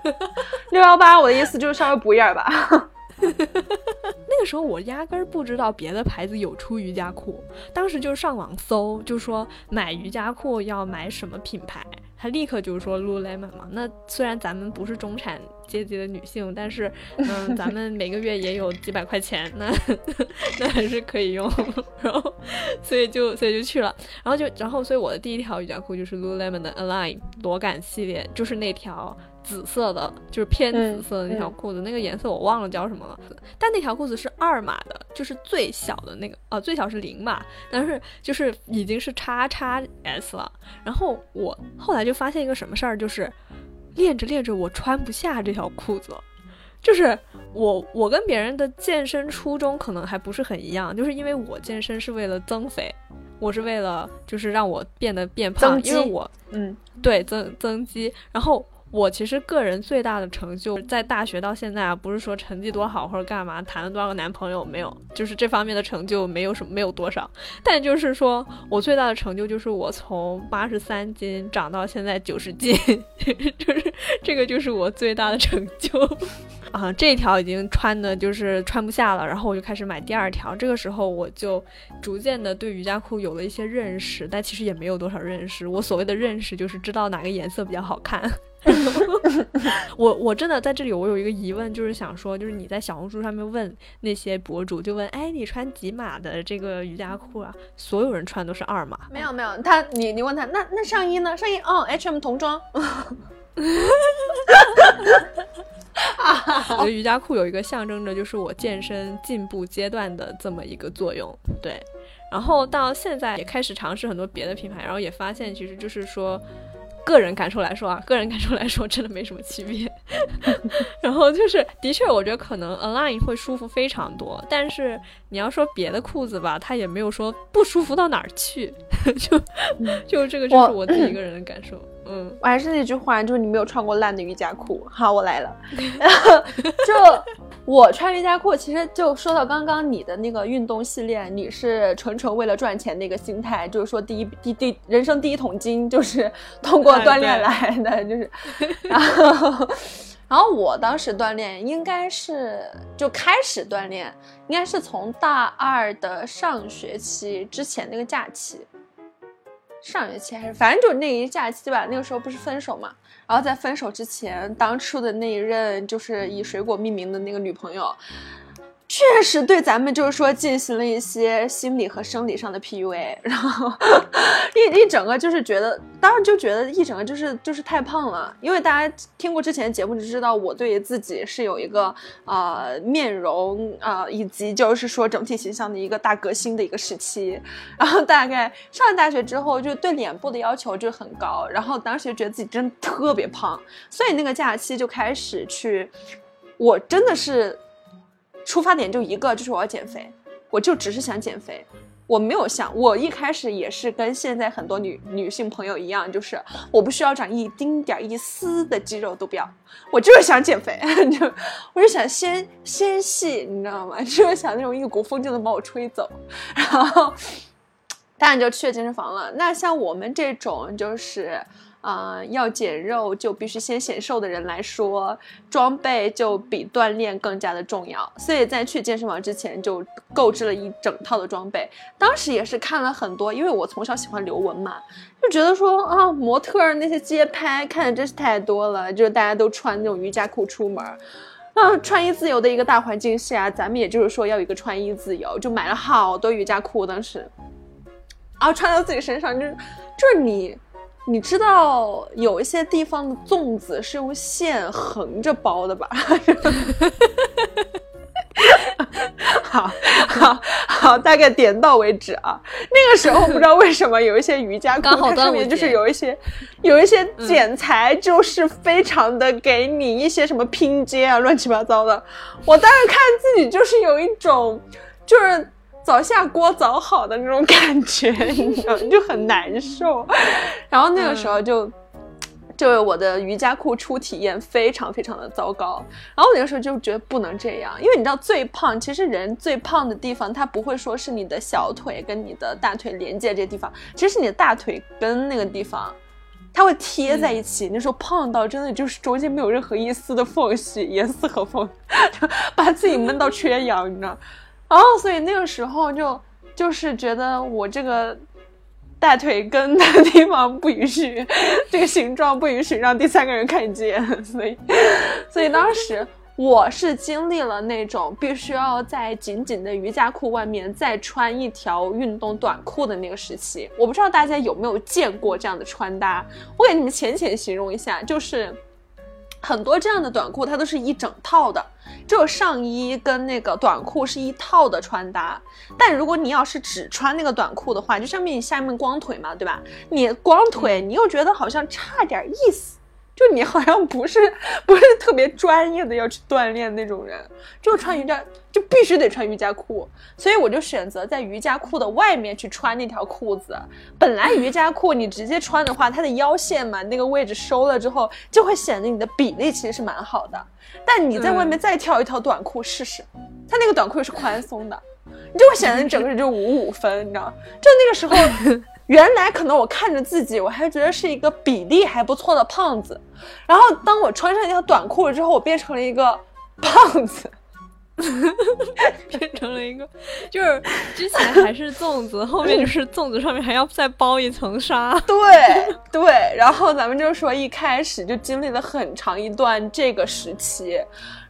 六幺八，我的意思就是稍微补一点吧。那个时候我压根儿不知道别的牌子有出瑜伽裤，当时就上网搜，就说买瑜伽裤要买什么品牌，他立刻就是说 Lululemon 嘛。那虽然咱们不是中产阶级的女性，但是嗯，咱们每个月也有几百块钱，那 那还是可以用。然后所以就所以就去了，然后就然后所以我的第一条瑜伽裤就是 Lululemon 的 Align 裸感系列，就是那条。紫色的，就是偏紫色的那条裤子，那个颜色我忘了叫什么了。但那条裤子是二码的，就是最小的那个，哦，最小是零码，但是就是已经是叉叉 S 了。然后我后来就发现一个什么事儿，就是练着练着我穿不下这条裤子，就是我我跟别人的健身初衷可能还不是很一样，就是因为我健身是为了增肥，我是为了就是让我变得变胖，因为我嗯对增增肌，然后。我其实个人最大的成就，在大学到现在啊，不是说成绩多好或者干嘛，谈了多少个男朋友没有，就是这方面的成就没有什么，没有多少。但就是说我最大的成就就是我从八十三斤长到现在九十斤，就是这个就是我最大的成就啊。这条已经穿的就是穿不下了，然后我就开始买第二条。这个时候我就逐渐的对瑜伽裤有了一些认识，但其实也没有多少认识。我所谓的认识就是知道哪个颜色比较好看。我我真的在这里，我有一个疑问，就是想说，就是你在小红书上面问那些博主，就问，哎，你穿几码的这个瑜伽裤啊？所有人穿都是二码。没有没有，他你你问他，那那上衣呢？上衣哦，H&M 童装。我觉得瑜伽裤有一个象征着就是我健身进步阶段的这么一个作用，对。然后到现在也开始尝试很多别的品牌，然后也发现其实就是说。个人感受来说啊，个人感受来说真的没什么区别。然后就是，的确，我觉得可能 Align 会舒服非常多，但是你要说别的裤子吧，它也没有说不舒服到哪儿去。就就这个就是我自己一个人的感受。嗯，我还是那句话，就是你没有穿过烂的瑜伽裤。好，我来了。就。我穿瑜伽裤，其实就说到刚刚你的那个运动系列，你是纯纯为了赚钱那个心态，就是说第一第第人生第一桶金就是通过锻炼来的，就是，然 后然后我当时锻炼应该是就开始锻炼，应该是从大二的上学期之前那个假期。上学期还是反正就是那一假期吧，那个时候不是分手嘛，然后在分手之前，当初的那一任就是以水果命名的那个女朋友，确实对咱们就是说进行了一些心理和生理上的 PUA，然后 一一整个就是觉得，当时就觉得一整个就是就是太胖了。因为大家听过之前的节目就知道，我对于自己是有一个呃面容啊以及就是说整体形象的一个大革新的一个时期。然后大概上了大学之后，就对脸部的要求就很高，然后当时就觉得自己真的特别胖，所以那个假期就开始去，我真的是。出发点就一个，就是我要减肥，我就只是想减肥，我没有想，我一开始也是跟现在很多女女性朋友一样，就是我不需要长一丁点一丝的肌肉都不要，我就是想减肥，就我就想纤纤细，你知道吗？就是想那种一股风就能把我吹走，然后当然就去健身房了。那像我们这种就是。啊，要减肉就必须先显瘦的人来说，装备就比锻炼更加的重要。所以在去健身房之前就购置了一整套的装备。当时也是看了很多，因为我从小喜欢刘雯嘛，就觉得说啊，模特那些街拍看的真是太多了，就是大家都穿那种瑜伽裤出门，啊，穿衣自由的一个大环境下，咱们也就是说要一个穿衣自由，就买了好多瑜伽裤，当时，然后穿到自己身上，就就是你。你知道有一些地方的粽子是用线横着包的吧？好好好，大概点到为止啊。那个时候不知道为什么有一些瑜伽裤，它上面就是有一些有一些剪裁，就是非常的给你一些什么拼接啊，乱七八糟的。我当时看自己就是有一种就是。早下锅早好的那种感觉，你知道就很难受。然后那个时候就，就我的瑜伽裤初体验非常非常的糟糕。然后我那个时候就觉得不能这样，因为你知道最胖，其实人最胖的地方，它不会说是你的小腿跟你的大腿连接这地方，其实是你的大腿根那个地方，它会贴在一起。那时候胖到真的就是中间没有任何一丝的缝隙，严丝合缝，把自己闷到缺氧，你知道。然后，所以那个时候就就是觉得我这个大腿根的地方不允许，这个形状不允许让第三个人看见，所以，所以当时我是经历了那种必须要在紧紧的瑜伽裤外面再穿一条运动短裤的那个时期。我不知道大家有没有见过这样的穿搭，我给你们浅浅形容一下，就是。很多这样的短裤，它都是一整套的，只有上衣跟那个短裤是一套的穿搭。但如果你要是只穿那个短裤的话，就上面你下面光腿嘛，对吧？你光腿，你又觉得好像差点意思。就你好像不是不是特别专业的要去锻炼那种人，就穿瑜伽就必须得穿瑜伽裤，所以我就选择在瑜伽裤的外面去穿那条裤子。本来瑜伽裤你直接穿的话，它的腰线嘛那个位置收了之后，就会显得你的比例其实是蛮好的。但你在外面再挑一条短裤试试，它那个短裤又是宽松的，你就会显得你整个人就五五分，你知道？就那个时候。原来可能我看着自己，我还觉得是一个比例还不错的胖子，然后当我穿上一条短裤了之后，我变成了一个胖子。变成了一个，就是之前还是粽子，后面就是粽子上面还要再包一层纱。对对，然后咱们就说一开始就经历了很长一段这个时期，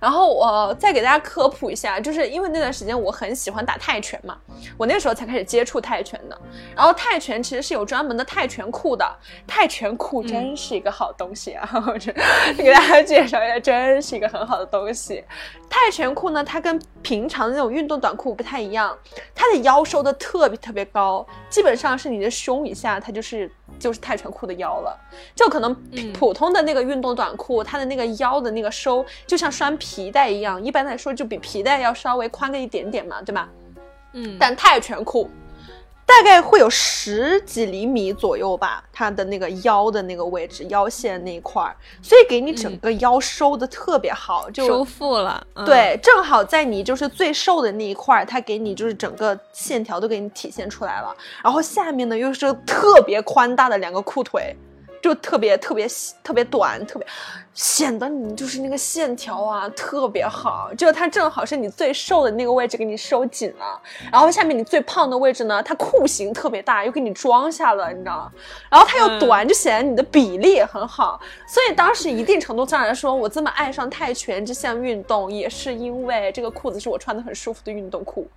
然后我再给大家科普一下，就是因为那段时间我很喜欢打泰拳嘛，我那时候才开始接触泰拳的。然后泰拳其实是有专门的泰拳裤的，泰拳裤真是一个好东西啊！我给大家介绍一下，真是一个很好的东西。泰拳裤呢，它跟平常的那种运动短裤不太一样，它的腰收的特别特别高，基本上是你的胸以下，它就是就是泰拳裤的腰了。就可能普通的那个运动短裤，它的那个腰的那个收，就像拴皮带一样，一般来说就比皮带要稍微宽个一点点嘛，对吧？嗯，但泰拳裤。大概会有十几厘米左右吧，它的那个腰的那个位置，腰线那一块儿，所以给你整个腰收的特别好，就收腹了。对，正好在你就是最瘦的那一块儿，它给你就是整个线条都给你体现出来了。然后下面呢又是特别宽大的两个裤腿，就特别特别特别短，特别显得你就是那个线条啊特别好，就它正好是你最瘦的那个位置给你收紧了，然后下面你最胖的位置呢，它裤型特别大，又给你装下了，你知道吗？然后它又短，就显得你的比例也很好。所以当时一定程度上来说，我这么爱上泰拳这项运动，也是因为这个裤子是我穿的很舒服的运动裤，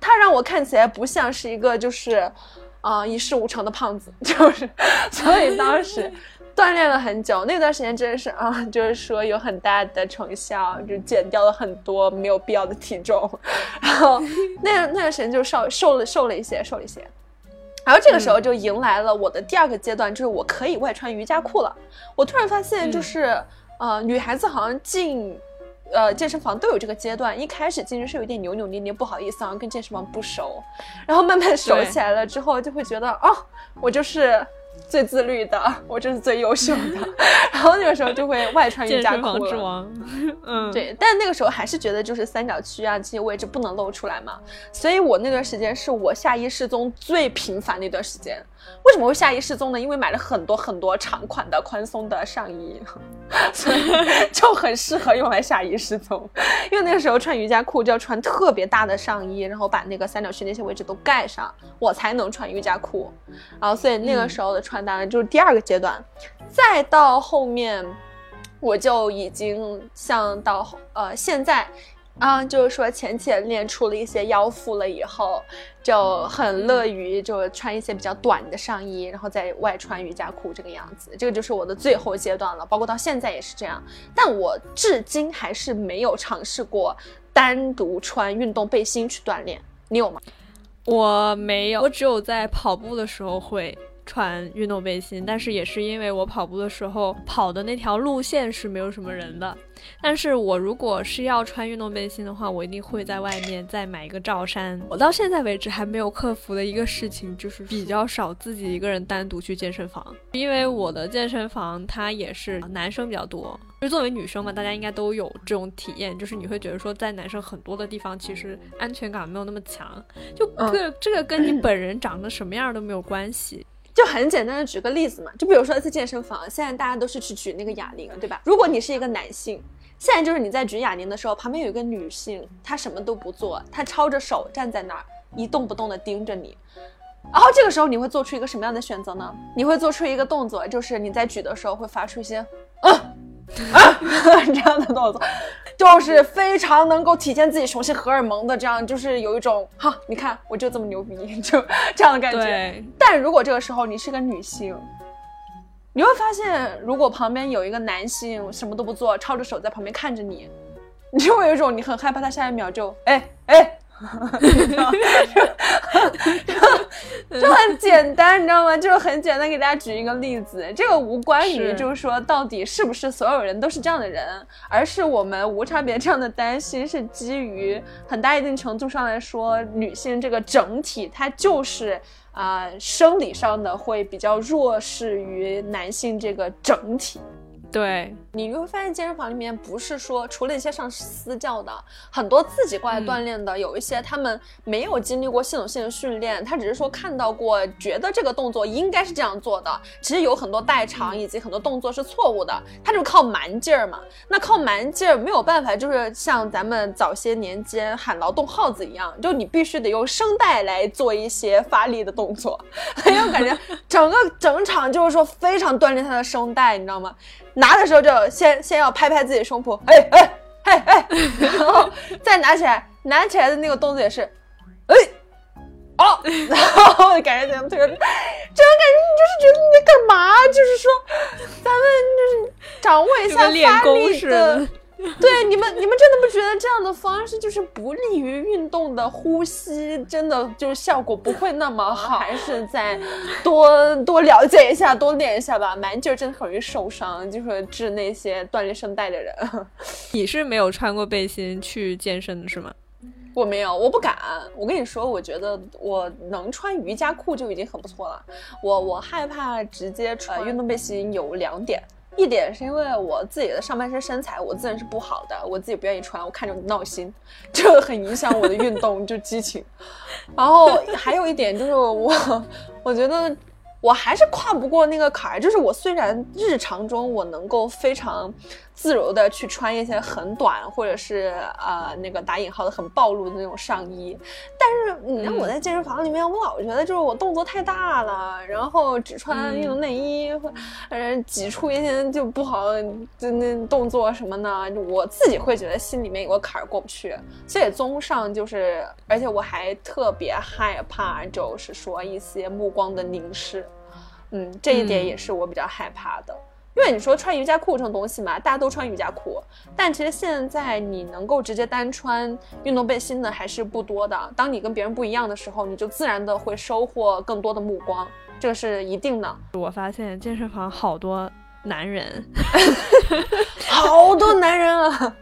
它让我看起来不像是一个就是。啊，一事无成的胖子，就是，所以当时锻炼了很久，那段时间真的是啊，就是说有很大的成效，就减掉了很多没有必要的体重，然后那那段时间就瘦瘦了瘦了一些，瘦了一些，然后这个时候就迎来了我的第二个阶段，就是我可以外穿瑜伽裤了。我突然发现，就是呃，女孩子好像进。呃，健身房都有这个阶段，一开始进去是有点扭扭捏捏，不好意思啊，跟健身房不熟，然后慢慢熟起来了之后，就会觉得哦，我就是。最自律的，我就是最优秀的。然后那个时候就会外穿瑜伽裤之王，嗯，对。但那个时候还是觉得就是三角区啊这些位置不能露出来嘛。所以我那段时间是我下衣失踪最频繁的一段时间。为什么会下衣失踪呢？因为买了很多很多长款的宽松的上衣，所以 就很适合用来下衣失踪。因为那个时候穿瑜伽裤就要穿特别大的上衣，然后把那个三角区那些位置都盖上，我才能穿瑜伽裤。然后所以那个时候的。穿搭就是第二个阶段，再到后面，我就已经像到呃现在，啊，就是说浅浅练出了一些腰腹了以后，就很乐于就穿一些比较短的上衣，然后再外穿瑜伽裤这个样子。这个就是我的最后阶段了，包括到现在也是这样。但我至今还是没有尝试过单独穿运动背心去锻炼，你有吗？我没有，我只有在跑步的时候会。穿运动背心，但是也是因为我跑步的时候跑的那条路线是没有什么人的。但是我如果是要穿运动背心的话，我一定会在外面再买一个罩衫。我到现在为止还没有克服的一个事情，就是比较少自己一个人单独去健身房，因为我的健身房它也是男生比较多。就作为女生嘛，大家应该都有这种体验，就是你会觉得说在男生很多的地方，其实安全感没有那么强。就这这个跟你本人长得什么样都没有关系。就很简单的举个例子嘛，就比如说在健身房，现在大家都是去举那个哑铃，对吧？如果你是一个男性，现在就是你在举哑铃的时候，旁边有一个女性，她什么都不做，她抄着手站在那儿，一动不动的盯着你，然后这个时候你会做出一个什么样的选择呢？你会做出一个动作，就是你在举的时候会发出一些，嗯。啊，这样的动作，就是非常能够体现自己雄性荷尔蒙的，这样就是有一种哈，你看我就这么牛逼，就这样的感觉。但如果这个时候你是个女性，你会发现，如果旁边有一个男性什么都不做，抄着手在旁边看着你，你就会有一种你很害怕他下一秒就哎哎。就很简单，你知道吗？就是很简单，给大家举一个例子。这个无关于就是说到底是不是所有人都是这样的人，而是我们无差别这样的担心是基于很大一定程度上来说，女性这个整体它就是啊生理上的会比较弱势于男性这个整体。对你会发现健身房里面不是说除了一些上私教的，很多自己过来锻炼的，有一些他们没有经历过系统性的训练，他只是说看到过，觉得这个动作应该是这样做的，其实有很多代偿以及很多动作是错误的，他就是靠蛮劲儿嘛。那靠蛮劲儿没有办法，就是像咱们早些年间喊劳动号子一样，就你必须得用声带来做一些发力的动作，很有感觉，整个整场就是说非常锻炼他的声带，你知道吗？拿的时候就先先要拍拍自己胸脯，哎哎哎哎，然后 再拿起来，拿起来的那个动作也是，哎，哦，然后感觉怎样？特别这种感觉，你就是觉得你在干嘛？就是说，咱们就是掌握一下发力的。对你们，你们真的不觉得这样的方式就是不利于运动的呼吸？真的就是效果不会那么好，还是再多多了解一下，多练一下吧。蛮劲儿真的很容易受伤，就是治那些锻炼声带的人。你是没有穿过背心去健身的是吗？我没有，我不敢。我跟你说，我觉得我能穿瑜伽裤就已经很不错了。我我害怕直接穿运动背心有两点。一点是因为我自己的上半身身材，我自然是不好的，我自己不愿意穿，我看着闹心，就很影响我的运动就激情。然后还有一点就是我，我觉得我还是跨不过那个坎儿。就是我虽然日常中我能够非常自如的去穿一些很短或者是呃那个打引号的很暴露的那种上衣，但是你让我在健身房里面，我老觉得就是我动作太大了，然后只穿运动内衣，呃挤出一些就不好就那动作什么的，我自己会觉得心里面有个坎儿过不去。所以综上就是，而且我还特别害怕，就是说一些目光的凝视。嗯，这一点也是我比较害怕的，因为你说穿瑜伽裤这种东西嘛，大家都穿瑜伽裤，但其实现在你能够直接单穿运动背心的还是不多的。当你跟别人不一样的时候，你就自然的会收获更多的目光，这是一定的。我发现健身房好多男人，好多男人啊，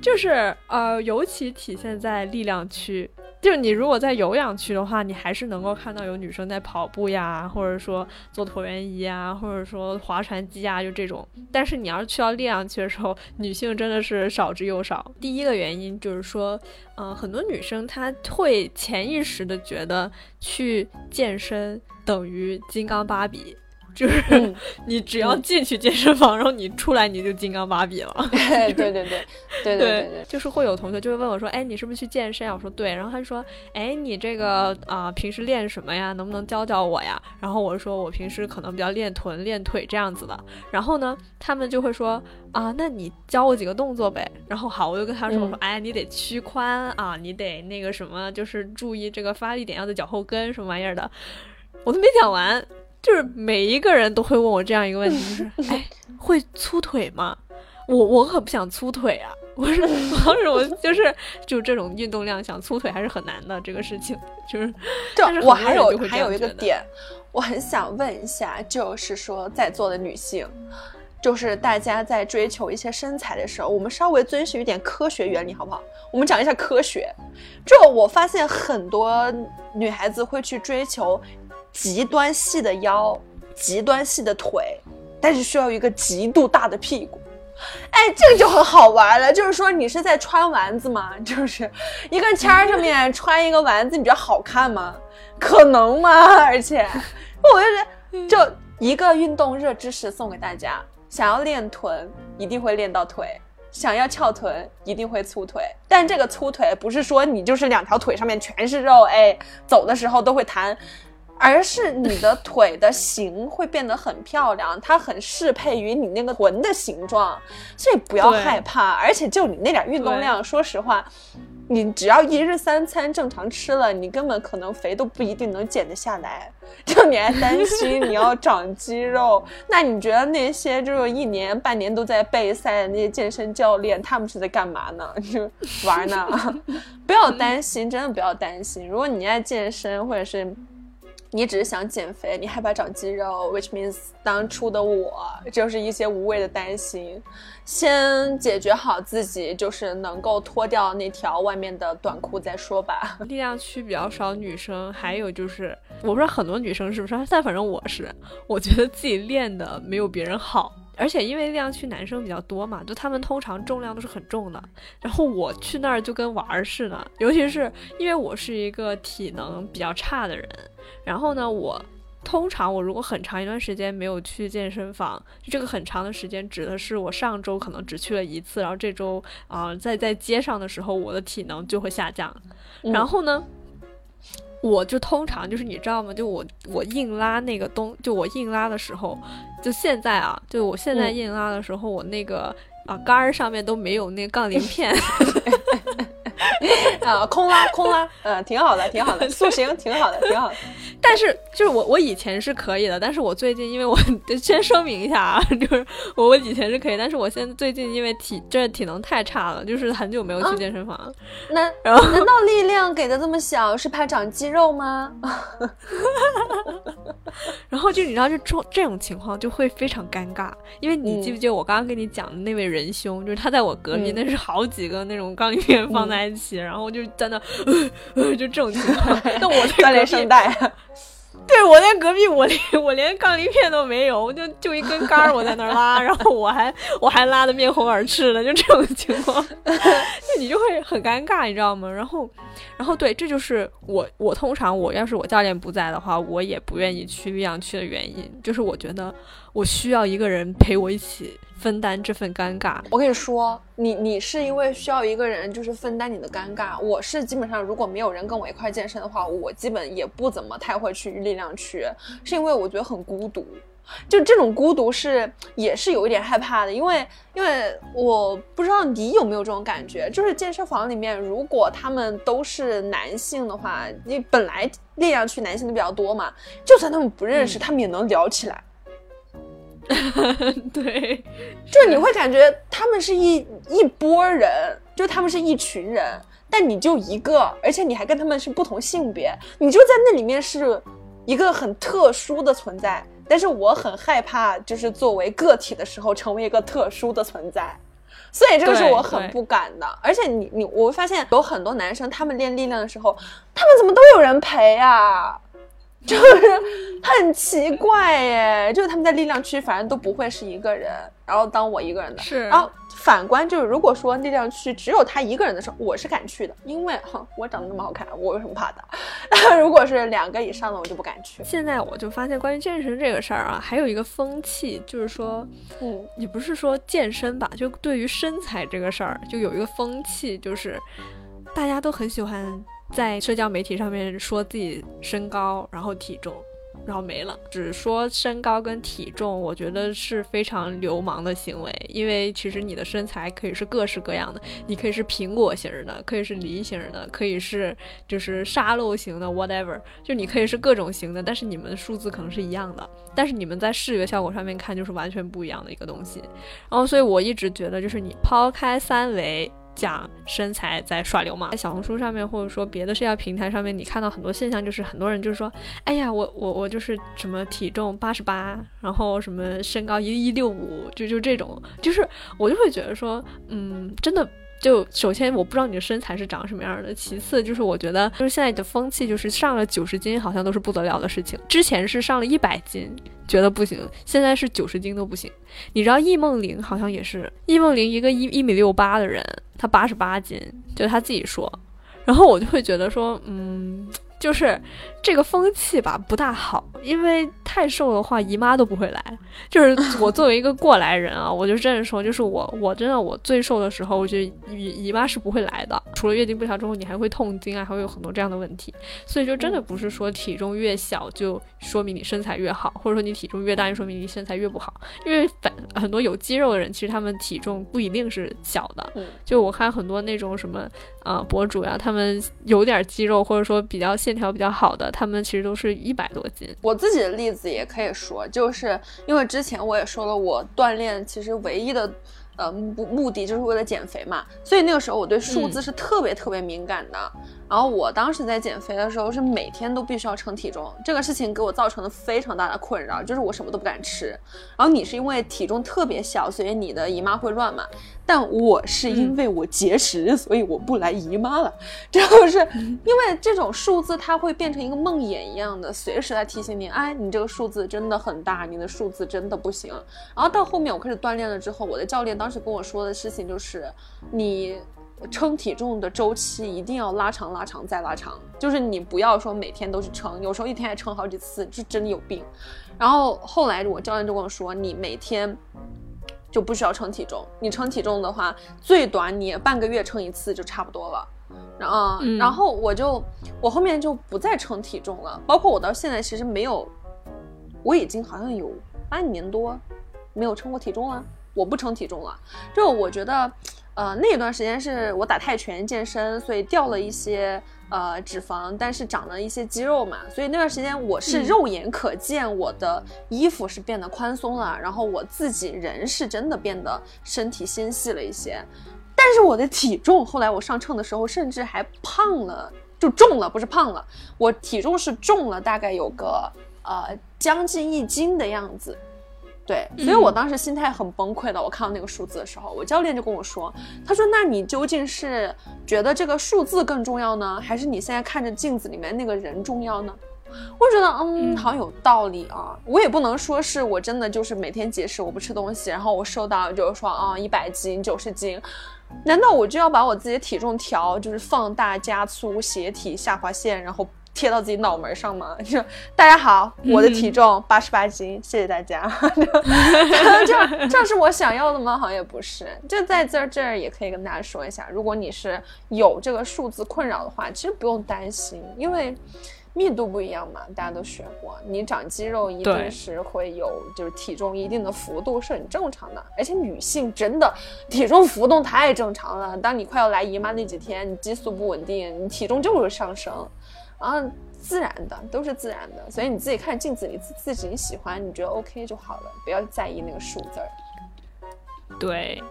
就是呃，尤其体现在力量区。就是你如果在有氧区的话，你还是能够看到有女生在跑步呀，或者说做椭圆仪啊，或者说划船机啊，就这种。但是你要是去到力量区的时候，女性真的是少之又少。第一个原因就是说，嗯，很多女生她会潜意识的觉得去健身等于金刚芭比。就是 你只要进去健身房，然后你出来你就金刚芭比了。对 对对对对对，就是会有同学就会问我说：“哎，你是不是去健身？”我说：“对。”然后他就说：“哎，你这个啊，平时练什么呀？能不能教教我呀？”然后我说：“我平时可能比较练臀、练腿这样子的。”然后呢，他们就会说：“啊，那你教我几个动作呗。”然后好，我就跟他说：“我说哎，你得屈髋啊，你得那个什么，就是注意这个发力点要在脚后跟什么玩意儿的。”我都没讲完。就是每一个人都会问我这样一个问题，就是 哎，会粗腿吗？我我可不想粗腿啊！我是当时我就是就这种运动量想粗腿还是很难的这个事情，就是。但是我还有还有一个点，我很想问一下，就是说在座的女性，就是大家在追求一些身材的时候，我们稍微遵循一点科学原理好不好？我们讲一下科学。就我发现很多女孩子会去追求。极端细的腰，极端细的腿，但是需要一个极度大的屁股。哎，这个就很好玩了。就是说，你是在穿丸子吗？就是一个签儿上面穿一个丸子，你觉得好看吗？可能吗？而且，我就觉得，就一个运动热知识送给大家：想要练臀，一定会练到腿；想要翘臀，一定会粗腿。但这个粗腿不是说你就是两条腿上面全是肉，哎，走的时候都会弹。而是你的腿的形会变得很漂亮，它很适配于你那个臀的形状，所以不要害怕。而且就你那点运动量，说实话，你只要一日三餐正常吃了，你根本可能肥都不一定能减得下来。就你还担心你要长肌肉，那你觉得那些就是一年半年都在备赛的那些健身教练，他们是在干嘛呢？就玩呢？不要担心，真的不要担心。如果你爱健身，或者是。你只是想减肥，你害怕长肌肉，which means 当初的我就是一些无谓的担心。先解决好自己，就是能够脱掉那条外面的短裤再说吧。力量区比较少女生，还有就是我不知道很多女生是不是，但反正我是，我觉得自己练的没有别人好。而且因为力量区男生比较多嘛，就他们通常重量都是很重的，然后我去那儿就跟玩儿似的。尤其是因为我是一个体能比较差的人，然后呢，我通常我如果很长一段时间没有去健身房，这个很长的时间指的是我上周可能只去了一次，然后这周啊在在街上的时候，我的体能就会下降。然后呢？我就通常就是你知道吗？就我我硬拉那个东，就我硬拉的时候，就现在啊，就我现在硬拉的时候，我那个啊杆儿上面都没有那杠铃片。啊，空拉空拉，嗯，挺好的，挺好的，塑形挺好的，挺好的。但是就是我我以前是可以的，但是我最近因为我 先声明一下啊，就是我我以前是可以，但是我现在最近因为体这体能太差了，就是很久没有去健身房。那然后难道力量给的这么小是怕长肌肉吗？然后就你知道，就这这种情况就会非常尴尬，因为你记不记得我刚刚跟你讲的那位仁兄，就是他在我隔壁，那是好几个那种杠铃片放在一起，然后就在那，就这种情况。那我锻炼声带，对我在隔壁，我连我连杠铃片都没有，我就就一根杆儿，我在那儿拉，然后我还我还拉的面红耳赤的，就这种情况，就你就会很尴尬，你知道吗？然后，然后对，这就是我我通常我要是我教练不在的话，我也不愿意去力量区的原因，就是我觉得我需要一个人陪我一起。分担这份尴尬，我跟你说，你你是因为需要一个人，就是分担你的尴尬。我是基本上如果没有人跟我一块健身的话，我基本也不怎么太会去力量区，是因为我觉得很孤独。就这种孤独是也是有一点害怕的，因为因为我不知道你有没有这种感觉，就是健身房里面如果他们都是男性的话，你本来力量区男性的比较多嘛，就算他们不认识，他们也能聊起来。对，就你会感觉他们是一一波人，就他们是一群人，但你就一个，而且你还跟他们是不同性别，你就在那里面是一个很特殊的存在。但是我很害怕，就是作为个体的时候成为一个特殊的存在，所以这个是我很不敢的。而且你你我会发现有很多男生，他们练力量的时候，他们怎么都有人陪啊？就是很奇怪耶，就是他们在力量区，反正都不会是一个人，然后当我一个人的。是。然后反观就是，如果说力量区只有他一个人的时候，我是敢去的，因为哼，我长得那么好看，我有什么怕的？如果是两个以上的，我就不敢去。现在我就发现，关于健身这个事儿啊，还有一个风气，就是说，嗯，也不是说健身吧？就对于身材这个事儿，就有一个风气，就是大家都很喜欢。在社交媒体上面说自己身高，然后体重，然后没了。只说身高跟体重，我觉得是非常流氓的行为。因为其实你的身材可以是各式各样的，你可以是苹果型的，可以是梨型的，可以是就是沙漏型的，whatever，就你可以是各种型的。但是你们的数字可能是一样的，但是你们在视觉效果上面看就是完全不一样的一个东西。然后，所以我一直觉得，就是你抛开三维。讲身材在耍流氓，在小红书上面或者说别的社交平台上面，你看到很多现象，就是很多人就是说，哎呀，我我我就是什么体重八十八，然后什么身高一一六五，就就这种，就是我就会觉得说，嗯，真的。就首先我不知道你的身材是长什么样的，其次就是我觉得就是现在的风气就是上了九十斤好像都是不得了的事情，之前是上了一百斤觉得不行，现在是九十斤都不行。你知道易梦玲好像也是，易梦玲一个一一米六八的人，她八十八斤，就她自己说，然后我就会觉得说，嗯。就是这个风气吧，不大好，因为太瘦的话，姨妈都不会来。就是我作为一个过来人啊，我就真的说，就是我，我真的我最瘦的时候，我觉得姨姨妈是不会来的。除了月经不调之后，你还会痛经啊，还会有很多这样的问题。所以就真的不是说体重越小就说明你身材越好，或者说你体重越大就说明你身材越不好。因为反很多有肌肉的人，其实他们体重不一定是小的。就我看很多那种什么啊博主呀，他们有点肌肉，或者说比较。线条比较好的，他们其实都是一百多斤。我自己的例子也可以说，就是因为之前我也说了，我锻炼其实唯一的。呃，目目的就是为了减肥嘛，所以那个时候我对数字是特别特别敏感的。然后我当时在减肥的时候是每天都必须要称体重，这个事情给我造成了非常大的困扰，就是我什么都不敢吃。然后你是因为体重特别小，所以你的姨妈会乱嘛？但我是因为我节食，所以我不来姨妈了。就 是因为这种数字它会变成一个梦魇一样的，随时来提醒你，哎，你这个数字真的很大，你的数字真的不行。然后到后面我开始锻炼了之后，我的教练当当时跟我说的事情就是，你称体重的周期一定要拉长、拉长再拉长，就是你不要说每天都去称，有时候一天还称好几次，这真的有病。然后后来我教练就跟我说，你每天就不需要称体重，你称体重的话，最短你半个月称一次就差不多了。然后，然后我就我后面就不再称体重了，包括我到现在其实没有，我已经好像有半年多没有称过体重了。我不称体重了，就我觉得，呃，那段时间是我打泰拳健身，所以掉了一些呃脂肪，但是长了一些肌肉嘛，所以那段时间我是肉眼可见我的衣服是变得宽松了，然后我自己人是真的变得身体纤细了一些，但是我的体重后来我上秤的时候甚至还胖了，就重了，不是胖了，我体重是重了大概有个呃将近一斤的样子。对，所以我当时心态很崩溃的。我看到那个数字的时候，我教练就跟我说：“他说，那你究竟是觉得这个数字更重要呢，还是你现在看着镜子里面那个人重要呢？”我觉得嗯，好像有道理啊。我也不能说是我真的就是每天节食，我不吃东西，然后我瘦到就是说啊一百斤、九十斤，难道我就要把我自己的体重调就是放大、加粗、斜体、下划线，然后？贴到自己脑门上吗？就大家好，我的体重八十八斤，谢谢大家。这这是我想要的吗？好像也不是。就在这儿这儿也可以跟大家说一下，如果你是有这个数字困扰的话，其实不用担心，因为密度不一样嘛，大家都学过。你长肌肉一定是会有，就是体重一定的幅度是很正常的。而且女性真的体重浮动太正常了。当你快要来姨妈那几天，你激素不稳定，你体重就是上升。啊，自然的都是自然的，所以你自己看镜子里自自己喜欢，你觉得 OK 就好了，不要在意那个数字儿。对，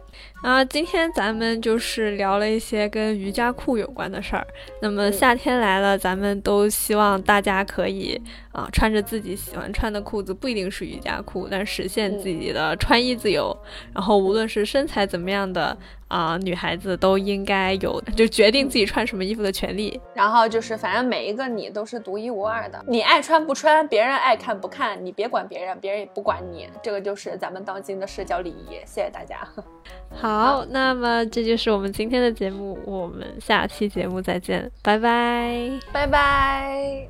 啊，今天咱们就是聊了一些跟瑜伽裤有关的事儿。那么夏天来了，咱们都希望大家可以啊穿着自己喜欢穿的裤子，不一定是瑜伽裤，但实现自己的穿衣自由。然后无论是身材怎么样的。啊，女孩子都应该有就决定自己穿什么衣服的权利。然后就是，反正每一个你都是独一无二的，你爱穿不穿，别人爱看不看，你别管别人，别人也不管你。这个就是咱们当今的社交礼仪。谢谢大家。好，那么这就是我们今天的节目，我们下期节目再见，拜拜，拜拜。